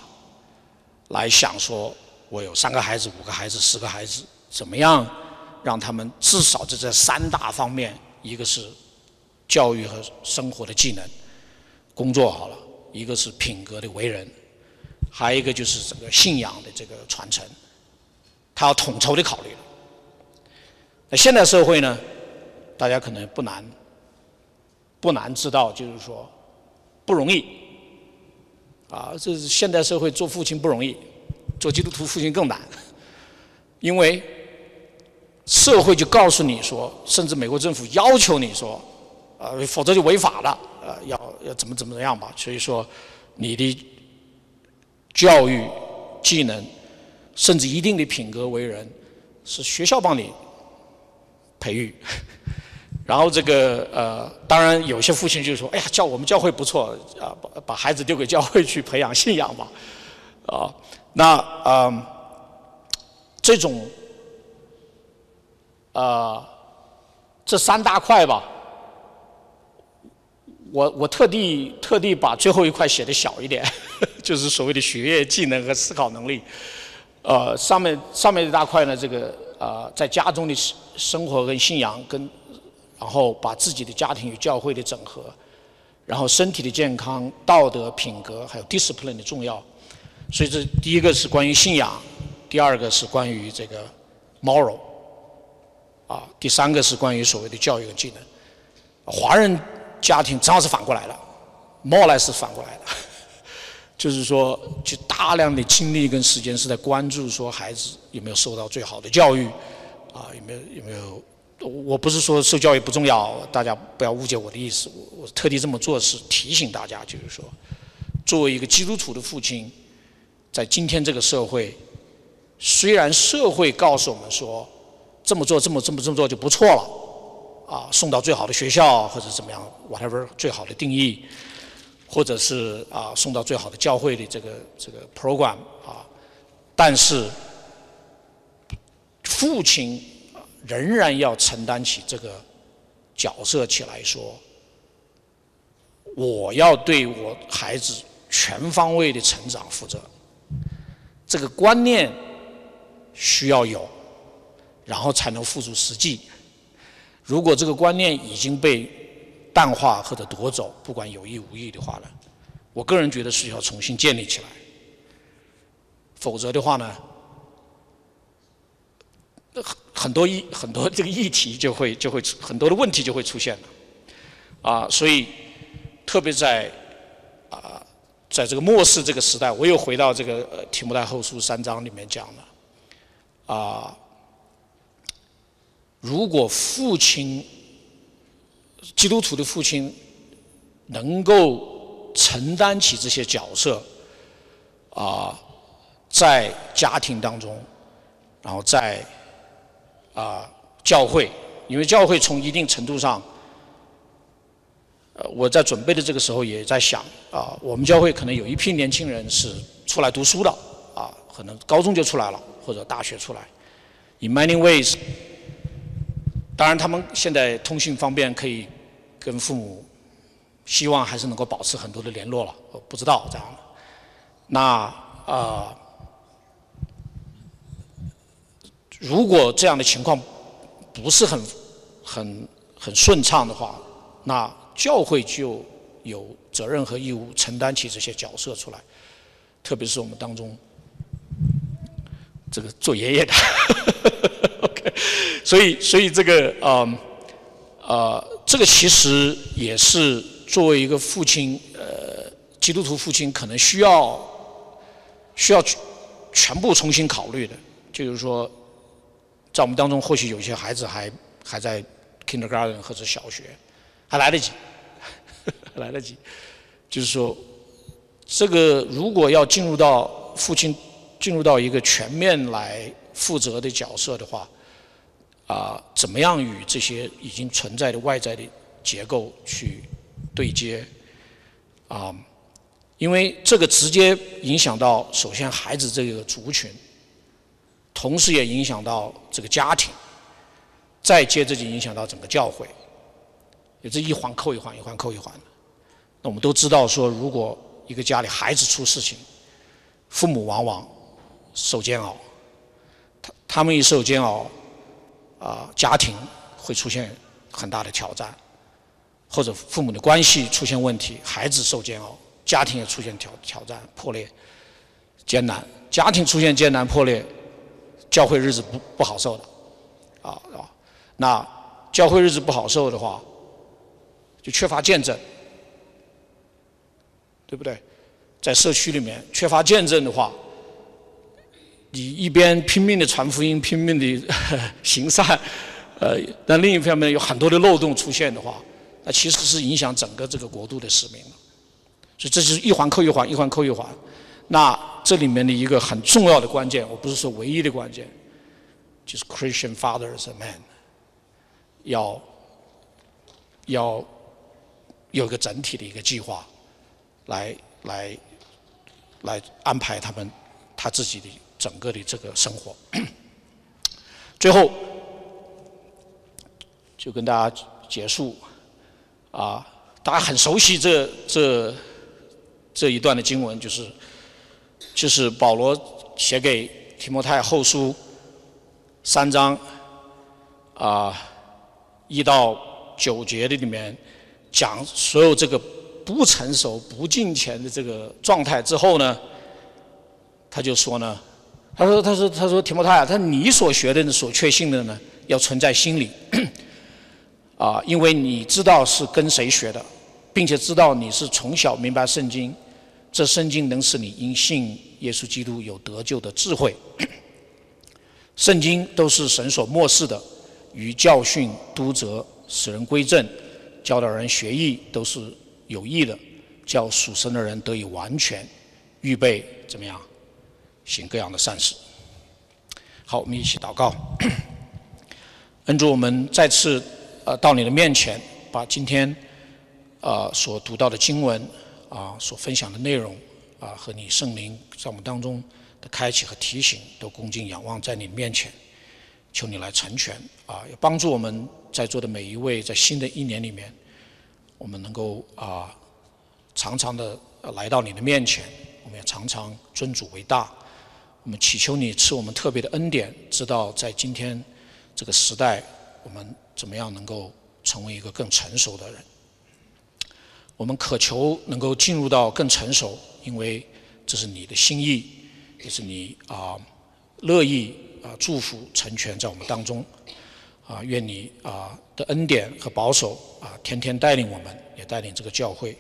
来想说，我有三个孩子、五个孩子、十个孩子，怎么样让他们至少在这三大方面，一个是教育和生活的技能，工作好了；一个是品格的为人，还有一个就是这个信仰的这个传承，他要统筹的考虑。那现代社会呢，大家可能不难不难知道，就是说不容易。啊，这是现代社会做父亲不容易，做基督徒父亲更难，因为社会就告诉你说，甚至美国政府要求你说，呃，否则就违法了，呃，要要怎么怎么样吧。所以说，你的教育技能，甚至一定的品格为人，是学校帮你培育。然后这个呃，当然有些父亲就说：“哎呀，教我们教会不错啊，把把孩子丢给教会去培养信仰吧。”啊，那啊，这种啊，这三大块吧，我我特地特地把最后一块写的小一点，就是所谓的学业技能和思考能力。呃，上面上面一大块呢，这个啊，在家中的生活跟信仰跟。然后把自己的家庭与教会的整合，然后身体的健康、道德品格，还有 discipline 的重要。所以这第一个是关于信仰，第二个是关于这个 moral，啊，第三个是关于所谓的教育和技能。华人家庭正好是反过来了，more 来是反过来的，就是说，就大量的精力跟时间是在关注说孩子有没有受到最好的教育，啊，有没有有没有。我不是说受教育不重要，大家不要误解我的意思。我我特地这么做是提醒大家，就是说，作为一个基督徒的父亲，在今天这个社会，虽然社会告诉我们说这么做、这么、这么、这么做就不错了，啊，送到最好的学校或者怎么样，whatever 最好的定义，或者是啊送到最好的教会的这个这个 program 啊，但是父亲仍然要承担起这个角色起来说，我要对我孩子全方位的成长负责，这个观念需要有，然后才能付诸实际。如果这个观念已经被淡化或者夺走，不管有意无意的话呢，我个人觉得是要重新建立起来。否则的话呢，很多议很多这个议题就会就会很多的问题就会出现了，啊，所以特别在啊，在这个末世这个时代，我又回到这个呃提摩太后书三章里面讲了，啊，如果父亲。基督徒的父亲能够承担起这些角色，啊，在家庭当中，然后在啊教会，因为教会从一定程度上，呃，我在准备的这个时候也在想，啊，我们教会可能有一批年轻人是出来读书的，啊，可能高中就出来了，或者大学出来，in many ways，当然他们现在通讯方便，可以。跟父母希望还是能够保持很多的联络了，我不知道这样。那啊，如果这样的情况不是很很很顺畅的话，那教会就有责任和义务承担起这些角色出来，特别是我们当中这个做爷爷的，OK，所以所以这个啊啊。这个其实也是作为一个父亲，呃，基督徒父亲可能需要需要全部重新考虑的。就是说，在我们当中，或许有些孩子还还在 kindergarten 或者小学，还来得及，来得及。就是说，这个如果要进入到父亲进入到一个全面来负责的角色的话。啊，怎么样与这些已经存在的外在的结构去对接？啊，因为这个直接影响到首先孩子这个族群，同时也影响到这个家庭，再接着就影响到整个教会，也是一环扣一环，一环扣一环。那我们都知道说，如果一个家里孩子出事情，父母往往受煎熬，他他们一受煎熬。啊，家庭会出现很大的挑战，或者父母的关系出现问题，孩子受煎熬，家庭也出现挑挑战破裂艰难，家庭出现艰难破裂，教会日子不不好受的，啊啊，那教会日子不好受的话，就缺乏见证，对不对？在社区里面缺乏见证的话。你一边拼命的传福音，拼命的行善，呃，但另一方面有很多的漏洞出现的话，那其实是影响整个这个国度的使命所以这就是一环扣一环，一环扣一环。那这里面的一个很重要的关键，我不是说唯一的关键，就是 Christian fathers a man，要要有一个整体的一个计划，来来来安排他们他自己的。整个的这个生活，最后就跟大家结束啊，大家很熟悉这这这一段的经文，就是就是保罗写给提摩太后书三章啊一到九节的里面讲所有这个不成熟、不敬虔的这个状态之后呢，他就说呢。他说：“他说，他说，提摩太啊，他说你所学的、所确信的呢，要存在心里，啊，因为你知道是跟谁学的，并且知道你是从小明白圣经，这圣经能使你因信耶稣基督有得救的智慧。圣经都是神所漠视的，与教训、督责、使人归正、教导人学艺，都是有益的，叫属神的人得以完全预备，怎么样？”行各样的善事。好，我们一起祷告。恩主，我们再次呃到你的面前，把今天呃所读到的经文啊所分享的内容啊和你圣灵在我们当中的开启和提醒，都恭敬仰望在你面前，求你来成全啊，也帮助我们在座的每一位，在新的一年里面，我们能够啊常常的来到你的面前，我们也常常尊主为大。我们祈求你赐我们特别的恩典，知道在今天这个时代，我们怎么样能够成为一个更成熟的人。我们渴求能够进入到更成熟，因为这是你的心意，也是你啊乐意啊祝福成全在我们当中。啊，愿你啊的恩典和保守啊天天带领我们，也带领这个教会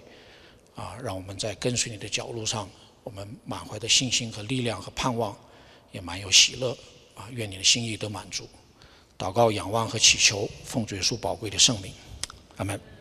啊，让我们在跟随你的脚路上。我们满怀的信心和力量和盼望，也满有喜乐啊！愿你的心意得满足。祷告、仰望和祈求，奉主耶稣宝贵的圣名，阿门。